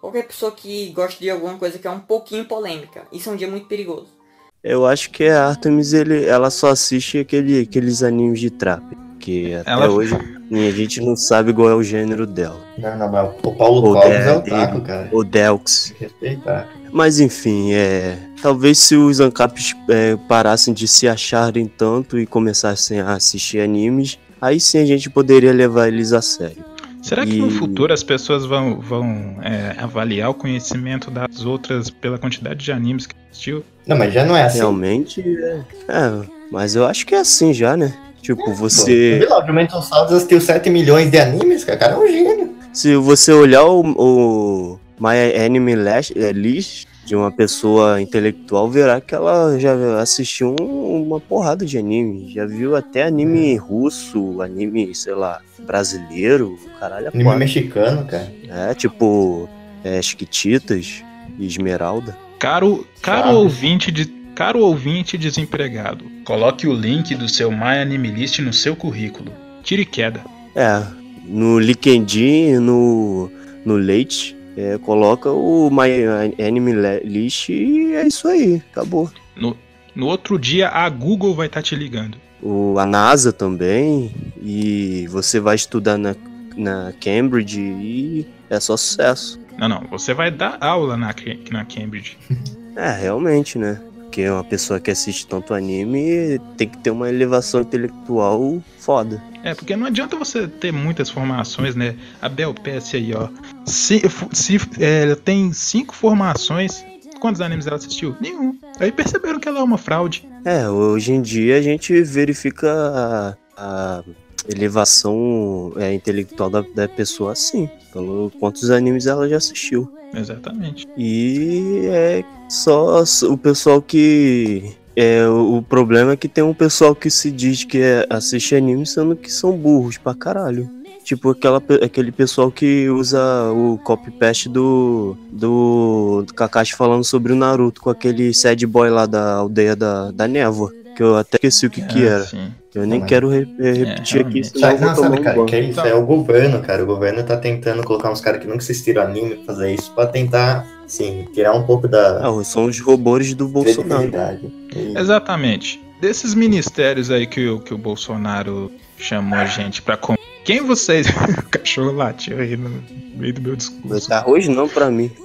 Qualquer pessoa que goste de alguma coisa que é um pouquinho polêmica. Isso é um dia muito perigoso. Eu acho que a Artemis ele, ela só assiste aquele, aqueles animes de trap. Que até Ela- hoje a gente não sabe qual é o gênero dela. não, não, mas o Paulo Cogos é o taco, cara. Ou Delx. Respeitar. Mas enfim, é. Talvez se os ANCAPs é, parassem de se acharem tanto e começassem a assistir animes, aí sim a gente poderia levar eles a sério. Será que no E- futuro as pessoas vão, vão é, avaliar o conhecimento das outras pela quantidade de animes que assistiu? Não, mas já não é assim. Realmente, é. é, mas eu acho que é assim já, né? Tipo, Pô, você. Lá, o Mental Saldos assistiu 7 milhões de animes, cara. Cara é um gênio. Se você olhar o, o My Anime List, é, List de uma pessoa intelectual, verá que ela já assistiu um- uma porrada de anime. Já viu até anime russo, anime, sei lá, brasileiro, caralho. é Anime quatro. mexicano, cara. É, tipo, é, Chiquititas e Esmeralda. Caro, caro Sabe. ouvinte de caro ouvinte desempregado, coloque o link do seu My Anime List no seu currículo. Tire queda. É, no LinkedIn, no, no Leite, é, coloca o My Anime List e é isso aí, acabou. No, no outro dia a Google vai estar te ligando. O, a NASA também, e você vai estudar na, na Cambridge e é só sucesso. Não, não, você vai dar aula na, na Cambridge. É, realmente, né? Porque uma pessoa que assiste tanto anime tem que ter uma elevação intelectual foda. É, porque não adianta você ter muitas formações, né? A Bel Pesce aí, ó. Se, se é, ela tem cinco formações, quantos animes ela assistiu? Nenhum. Aí perceberam que ela é uma fraude. É, hoje em dia a gente verifica a, a elevação é, intelectual da, da pessoa assim, pelo quantos animes ela já assistiu. Exatamente. E é só o pessoal que. É, o problema é que tem um pessoal que se diz que é, assiste anime sendo que são burros pra caralho. Tipo aquela, aquele pessoal que usa o copy-paste do, do Kakashi falando sobre o Naruto com aquele sad boy lá da aldeia da, da névoa. Que eu até esqueci o que, que É, era. sim. Eu nem mas- quero re- é, repetir aqui, eu Sabe, vou não, sabe, cara, que é isso? É o governo, cara. O governo tá tentando colocar uns caras que nunca assistiram anime pra fazer isso, pra tentar, assim, tirar um pouco da Ah, são os robôs do Bolsonaro. E- Exatamente. Desses ministérios aí que, o- que o Bolsonaro chamou a gente pra comer. Quem vocês. [LAUGHS] o cachorro latiu aí no meio do meu Mas discurso. arroz não pra mim. [LAUGHS]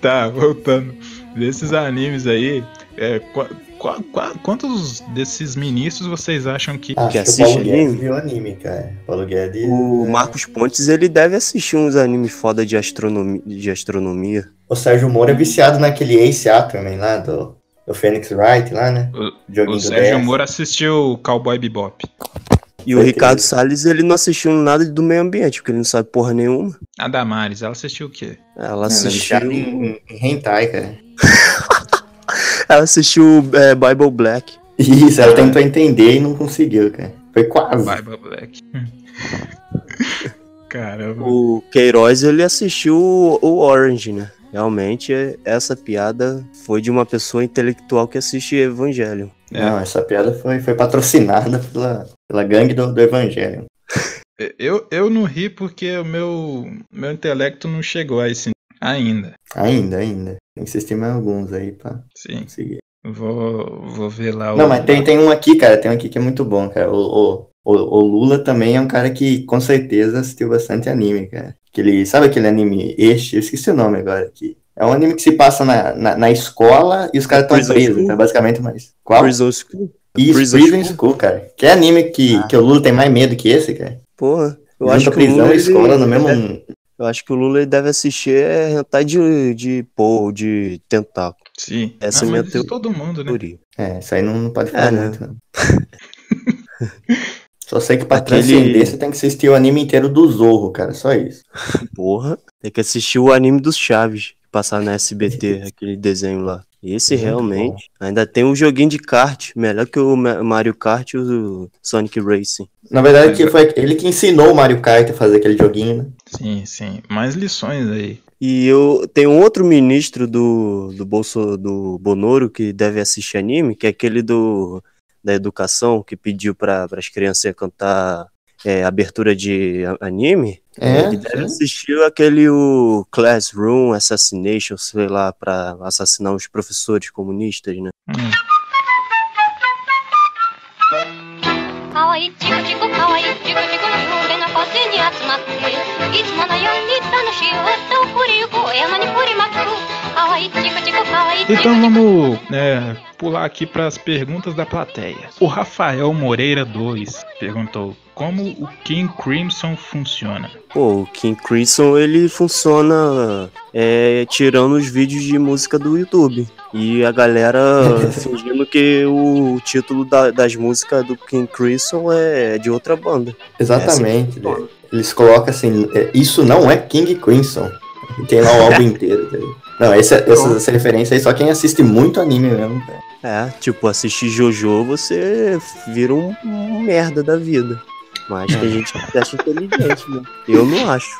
Tá, voltando. Desses animes aí, é, qua- qua- qua- quantos desses ministros vocês acham que. Acho Que que, o Paulo assiste Guedes anime? viu anime, cara. Paulo Guedes. O Marcos Pontes, ele deve assistir uns animes foda de astronomia. De astronomia. O Sérgio Moro é viciado naquele Ace Attorney lá, do, do Phoenix Wright lá, né? O, o Sérgio DS. Moro assistiu Cowboy Bebop. E o. Ricardo Salles, ele não assistiu nada do meio ambiente, porque ele não sabe porra nenhuma. A Damares, ela assistiu o quê? Ela assistiu. viciado em, em hentai, cara. [LAUGHS] Ela assistiu é, Bible Black. Isso, ela tentou entender e não conseguiu, cara. Foi quase. Bible Black. [LAUGHS] Caramba. O Queiroz, ele assistiu o, Orange, né? Realmente, essa piada foi de uma pessoa intelectual que assiste Evangelho. Não, essa piada foi, foi patrocinada pela, pela gangue do, do Evangelho. Eu, eu não ri porque o meu, meu intelecto não chegou a esse ainda. Ainda, ainda. Tem que assistir mais alguns aí pra Sim. conseguir. Vou, vou ver lá o. Não, mas tem, tem um aqui, cara, tem um aqui que é muito bom, cara. O, o, o, o Lula também é um cara que com certeza assistiu bastante anime, cara. Que ele, sabe aquele anime este? Eu esqueci o nome agora aqui. É um anime que se passa na, na, na escola e os caras estão presos, tá? Basicamente, mas. Qual? Prison School? Isso, Prison Prison, School? School, cara. Que anime que, que o Lula tem mais medo que esse, cara? Porra, eu Junta acho que prisão e ele- escola no mesmo. Eu acho que o Lula deve assistir é hentai de, de pô, de tentáculo. Sim. Essa Não, é minha isso todo mundo, né? teoria. É, isso aí não, não pode falar É, né? muito, não. [LAUGHS] Só sei que pra Aquele- transcender você tem que assistir o anime inteiro do Zorro, cara. Só isso. [LAUGHS] Porra, tem que assistir o anime dos Chaves, que passar na SBT, [LAUGHS] aquele desenho lá. Esse Muito realmente. Ainda tem um joguinho de kart, melhor que o Ma- Mario Kart e o Sonic Racing. Na verdade, que foi ele que ensinou o Mario Kart a fazer aquele joguinho, né? Sim, sim. Mais lições aí. E eu tenho um outro ministro do, do Bolso do Bonoro que deve assistir anime, que é aquele do da educação que pediu para as crianças cantar é, abertura de a- anime. É, Ele deve sim. assistir aquele o Classroom Assassination, sei lá, para assassinar os professores comunistas, né? Hum. かわいいチコチコかわいいチコチコ俺の腰に集まって いつものように楽しい歌を振りゆく山に振りまくかわいいチコチコかわいいチコチコ Então vamos é, pular aqui para as perguntas da plateia. O Rafael Moreira 2 perguntou como o King Crimson funciona. Pô, o King Crimson ele funciona é, tirando os vídeos de música do YouTube. E a galera [LAUGHS] fingindo que o título da- das músicas do King Crimson é de outra banda. Exatamente. né? eles colocam assim, é, isso não é King Crimson. E Tem lá o álbum [LAUGHS] inteiro. tá? Não, essa, essa, essa referência aí só quem assiste muito anime mesmo, cara. É, tipo, assistir Jojo você vira um, um merda da vida. Mas tem gente [LAUGHS] que acha inteligente, né? Eu não acho.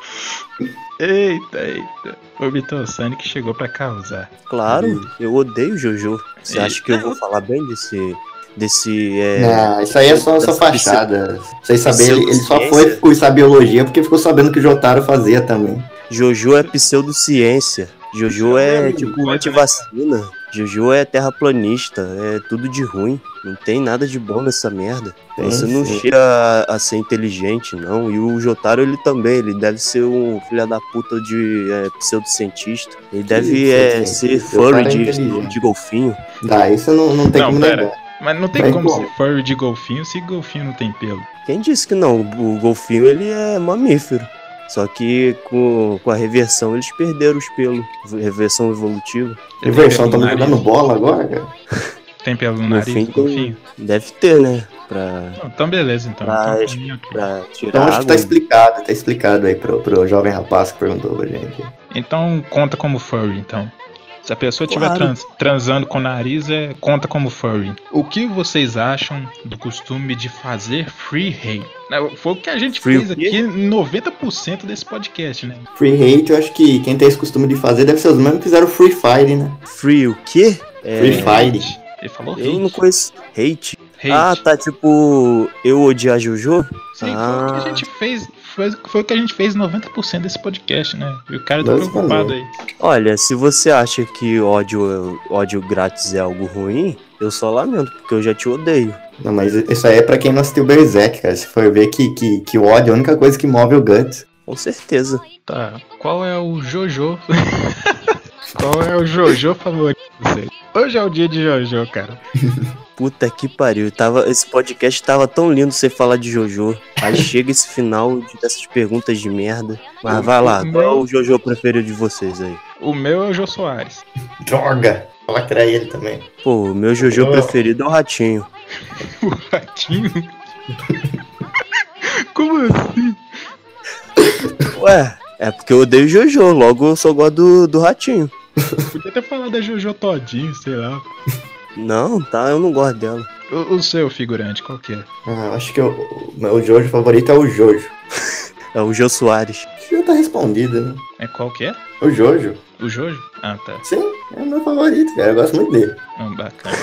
Eita, eita. O Vitor Sonic chegou para causar. Claro, eu odeio Jojo. Você acha que eu vou falar bem desse. Desse. É, Não, isso aí é só, só dessa fachada. Vocês saberem, ele, ele só foi cursar biologia porque ficou sabendo que o Jotaro fazia também. Jojo é pseudociência. Jojo é amigo, tipo antivacina. Jojo é terraplanista. É tudo de ruim. Não tem nada de bom nessa merda. Tem Você não sim. chega a, a ser inteligente, não. E o Jotaro, ele também. Ele deve ser um filho da puta de é, pseudocientista. Ele deve é, ser furry é de, de golfinho. Tá, isso não, não tem Não, como negar. Mas não tem Mas como como? ser furry de golfinho se golfinho não tem pelo. Quem disse que não? O golfinho, ele é mamífero. Só que com, com a reversão eles perderam os pelos. Reversão evolutiva. O versão tá me nariz? bola agora, cara. Tem pelo no nariz fim do golfinho? Deve ter, né? Pra, Não, então beleza, então. pra, Então, pra ok. pra tirar Então acho que tá explicado, tá explicado aí pro, pro jovem rapaz que perguntou pra gente. Então conta como furry, então. Se a pessoa estiver Claro. trans- transando com o nariz, é, conta como furry. O que vocês acham do costume de fazer free hate? Não, Foi o que a gente Free fez aqui em 90% desse podcast, né? Free hate, eu acho que quem tem esse costume de fazer deve ser os mesmos que fizeram Free Fire, né? Free o quê? É, Free Fire. Ele falou Eu não hate. conheço. Hate? Hate. Ah, tá tipo. Eu odiar Jojo? Sim, ah. foi o que a gente fez. Foi, foi o que a gente fez em 90% desse podcast, né? E o cara tá preocupado valeu. aí. Olha, se você acha que ódio, ódio grátis é algo ruim, eu só lamento, porque eu já te odeio. Não, mas isso aí é pra quem não assistiu Berserk, cara. Se for ver que, que, que o ódio é a única coisa que move o Guts. Com certeza. Tá. Qual é o Jojo? [LAUGHS] Qual é o Jojo favorito de vocês? Hoje é o dia de Jojo, cara. [LAUGHS] Puta que pariu. Tava, esse podcast tava tão lindo você falar de Jojo. Aí [LAUGHS] chega esse final de- dessas perguntas de merda. Mas vai lá, qual é o Jojo preferido de vocês aí? O meu é o Jô Soares. Droga! Fala que era ele também. Pô, o meu Jojo Oh. preferido é o Ratinho. [LAUGHS] O ratinho? Como assim? Ué, é porque eu odeio Jojo, logo eu só gosto do, do Ratinho. [LAUGHS] Podia ter falado da Jojo todinho, sei lá. Não, tá, eu não gosto dela. O, o seu figurante, qual que é? Ah, eu acho que o, o meu Jojo favorito é o Jojo. É o Jô Soares. Já tá respondido, né? É qual que é? O Jojo. O Jojo? Ah, tá. Sim, é o meu favorito, cara. Eu gosto muito dele. Ah, bacana.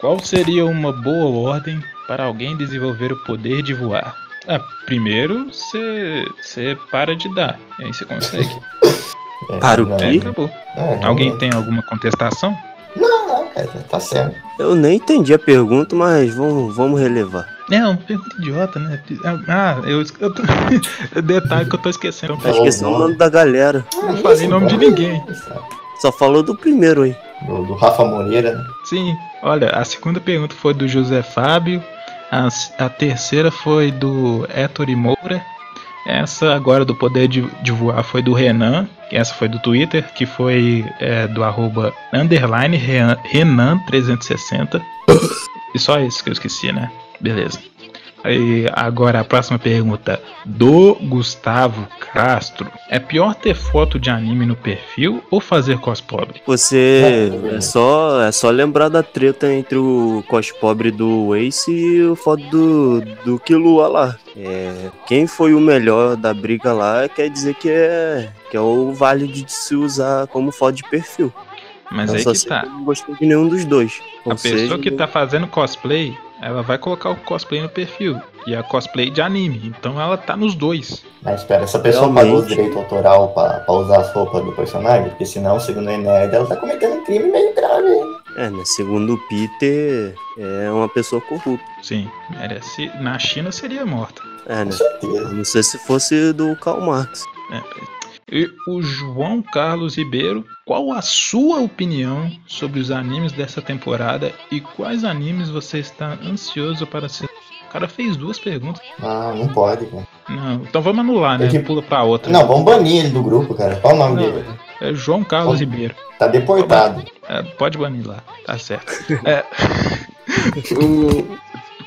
Qual seria uma boa ordem para alguém desenvolver o poder de voar? Ah, primeiro você para de dar. E aí você consegue. [LAUGHS] É, Para o quê? acabou. é, Alguém não, tem alguma contestação? Não, não, cara, tá certo. Eu nem entendi a pergunta, mas vamos, vamos relevar. É, uma pergunta idiota, né? Ah, eu, eu tô... [LAUGHS] Detalhe que eu tô esquecendo. Tá esquecendo o nome da galera. Não falei nome de ninguém. Só falou do primeiro aí. Do, do Rafa Moreira. né? Sim, olha, a segunda pergunta foi do José Fábio, a, a terceira foi do Héctor Moura, essa agora do Poder de, de Voar foi do Renan, essa foi do Twitter, que foi é, do arroba underline Rean- Renan360. E só isso que eu esqueci, né? Beleza. Aí, agora a próxima pergunta do Gustavo Castro. É pior ter foto de anime no perfil ou fazer cos pobre? Você é só, é só lembrar da treta entre o cos pobre do Ace e o foto do, do Killua lá. É, quem foi o melhor da briga lá quer dizer que é, que é o válido de se usar como foto de perfil. Mas Eu aí que tá. não gostei de nenhum dos dois. A pessoa seja, que tá fazendo cosplay, ela vai colocar o cosplay no perfil. E a cosplay de anime. Então ela tá nos dois. Mas espera, essa pessoa Realmente. pagou o direito autoral pra, pra usar as roupas do personagem? Porque senão, segundo a Enerd, ela tá cometendo um crime meio grave. hein? É, né? Segundo o Peter, é uma pessoa corrupta. Sim, merece. Na China seria morta. É, Com né? certeza. Não sei se fosse do Karl Marx. É, e o João Carlos Ribeiro, qual a sua opinião sobre os animes dessa temporada e quais animes você está ansioso para assistir? O cara fez duas perguntas. Ah, não pode, cara. Não, então vamos anular, né? Que- Pula pra outra. Não, vamos banir ele do grupo, cara. Qual o nome Não, dele? é João Carlos Vamos- Ribeiro. Tá deportado. É, pode banir lá, tá certo. [LAUGHS] É, o, o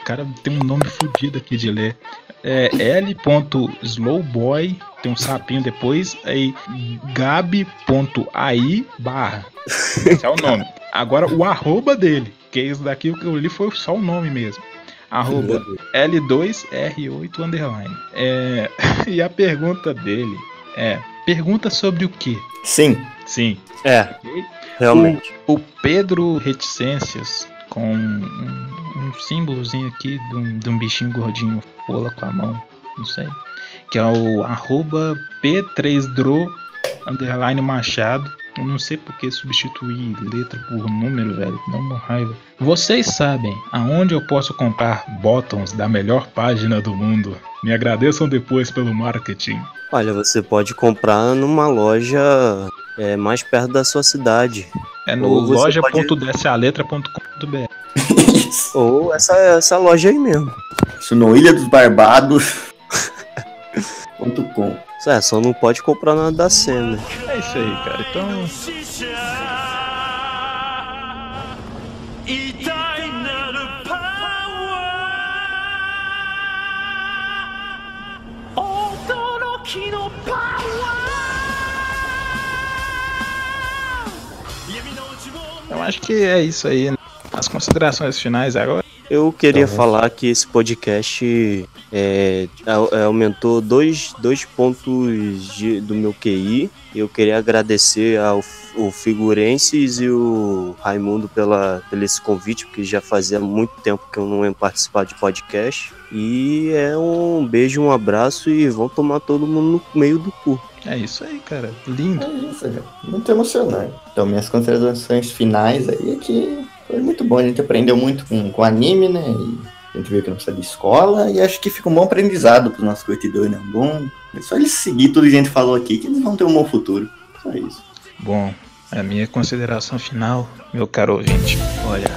cara tem um nome fodido aqui de ler. É L.slowboy, tem um sapinho depois, aí gabi.ai barra. Esse é o nome. Agora o arroba dele, que esse daqui que eu li foi só o nome mesmo. Arroba L2R8 underline. É, [LAUGHS] e a pergunta dele é: pergunta sobre o que? Sim. Sim. É, realmente. O Pedro Reticências, com um, um símbolozinho aqui de um, de um bichinho gordinho, pula com a mão, não sei. Que é o arroba P3Dro underline Machado. Eu não sei porque substituir letra por número, velho. Dá uma raiva. Vocês sabem aonde eu posso comprar bottoms da melhor página do mundo? Me agradeçam depois pelo marketing. Olha, você pode comprar numa loja é, mais perto da sua cidade. É no loja.descealetra.com.br. [LAUGHS] Ou essa, essa loja aí mesmo. Isso no Ilha dos Barbados. Com. É, só não pode comprar nada da cena. É isso aí, cara. Então. Eu acho que é isso aí. né? As considerações finais agora. Eu queria Tá falar que esse podcast é, é, aumentou dois, dois pontos de- do meu QI. Eu queria agradecer ao o Figurenses e o Raimundo pela, pelo esse convite, porque já fazia muito tempo que eu não ia participar de podcast. E é um beijo, um abraço e vão tomar todo mundo no meio do cu. É isso aí, cara. Lindo. É isso, cara. Muito emocionante. Então, minhas considerações finais aí é que foi muito bom. A gente aprendeu muito com, com anime, né? E a gente viu que não precisa de escola. E acho que fica um bom aprendizado pros nossos curtidores, né? Bom. É só eles seguir tudo que a gente falou aqui, que eles vão ter um bom futuro. Só isso. Bom, a minha consideração final, meu caro ouvinte, olha,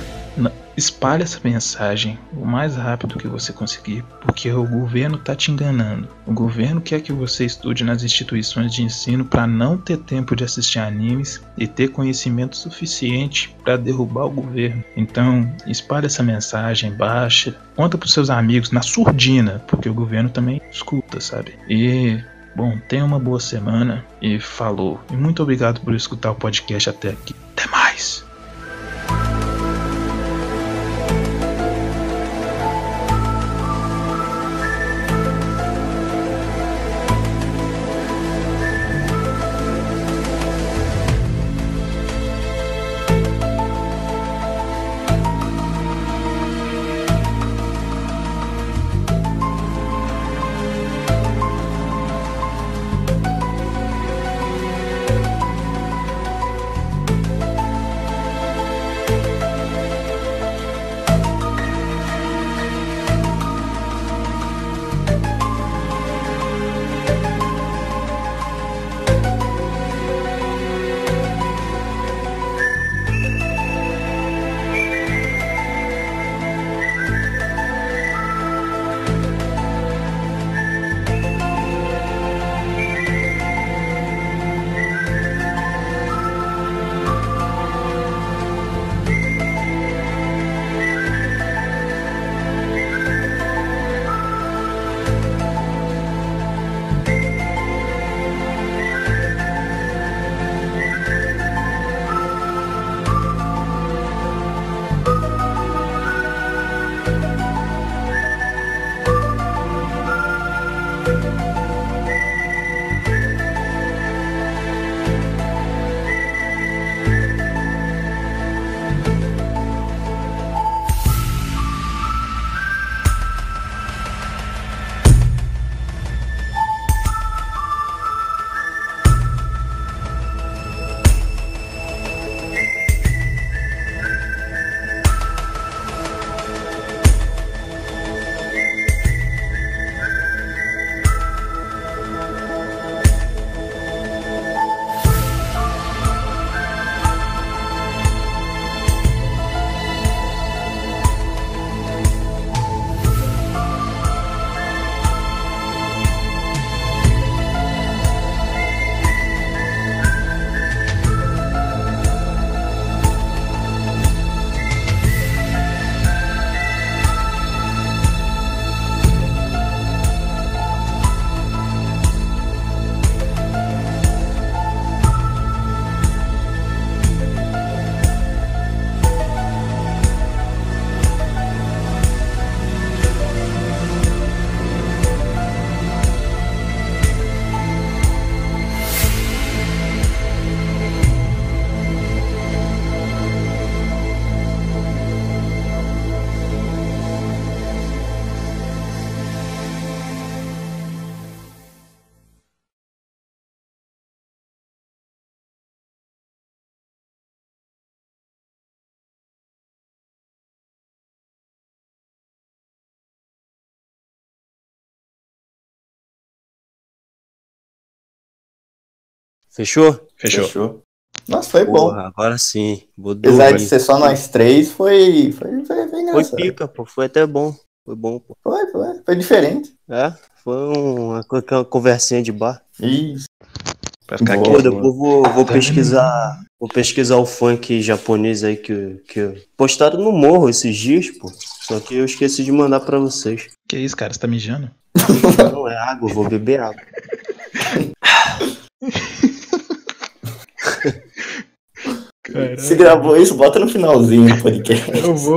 espalhe essa mensagem o mais rápido que você conseguir, porque o governo tá te enganando. O governo quer que você estude nas instituições de ensino para não ter tempo de assistir animes e ter conhecimento suficiente para derrubar o governo. Então, espalhe essa mensagem, baixa, conta pros seus amigos na surdina, porque o governo também escuta, sabe? E Bom, tenha uma boa semana e falou. E muito obrigado por escutar o podcast até aqui. Até mais! Fechou? Fechou. Fechou. Nossa, foi bom. Porra, agora sim. Vou Apesar de ser só nós três, foi. Foi, foi, foi Foi pica, pô. Foi até bom. Foi bom, pô. Foi, foi, foi diferente. É, foi uma, uma conversinha de bar. Isso. Pra ficar Boa. Aqui. depois vou, vou pesquisar. Vou pesquisar o funk japonês aí que, que postaram no morro esses dias, pô. Só que eu esqueci de mandar pra vocês. Que isso, cara? Você tá mijando? Não é água, eu vou beber água. [LAUGHS] Caralho. Se gravou isso, bota no finalzinho do podcast. Eu vou.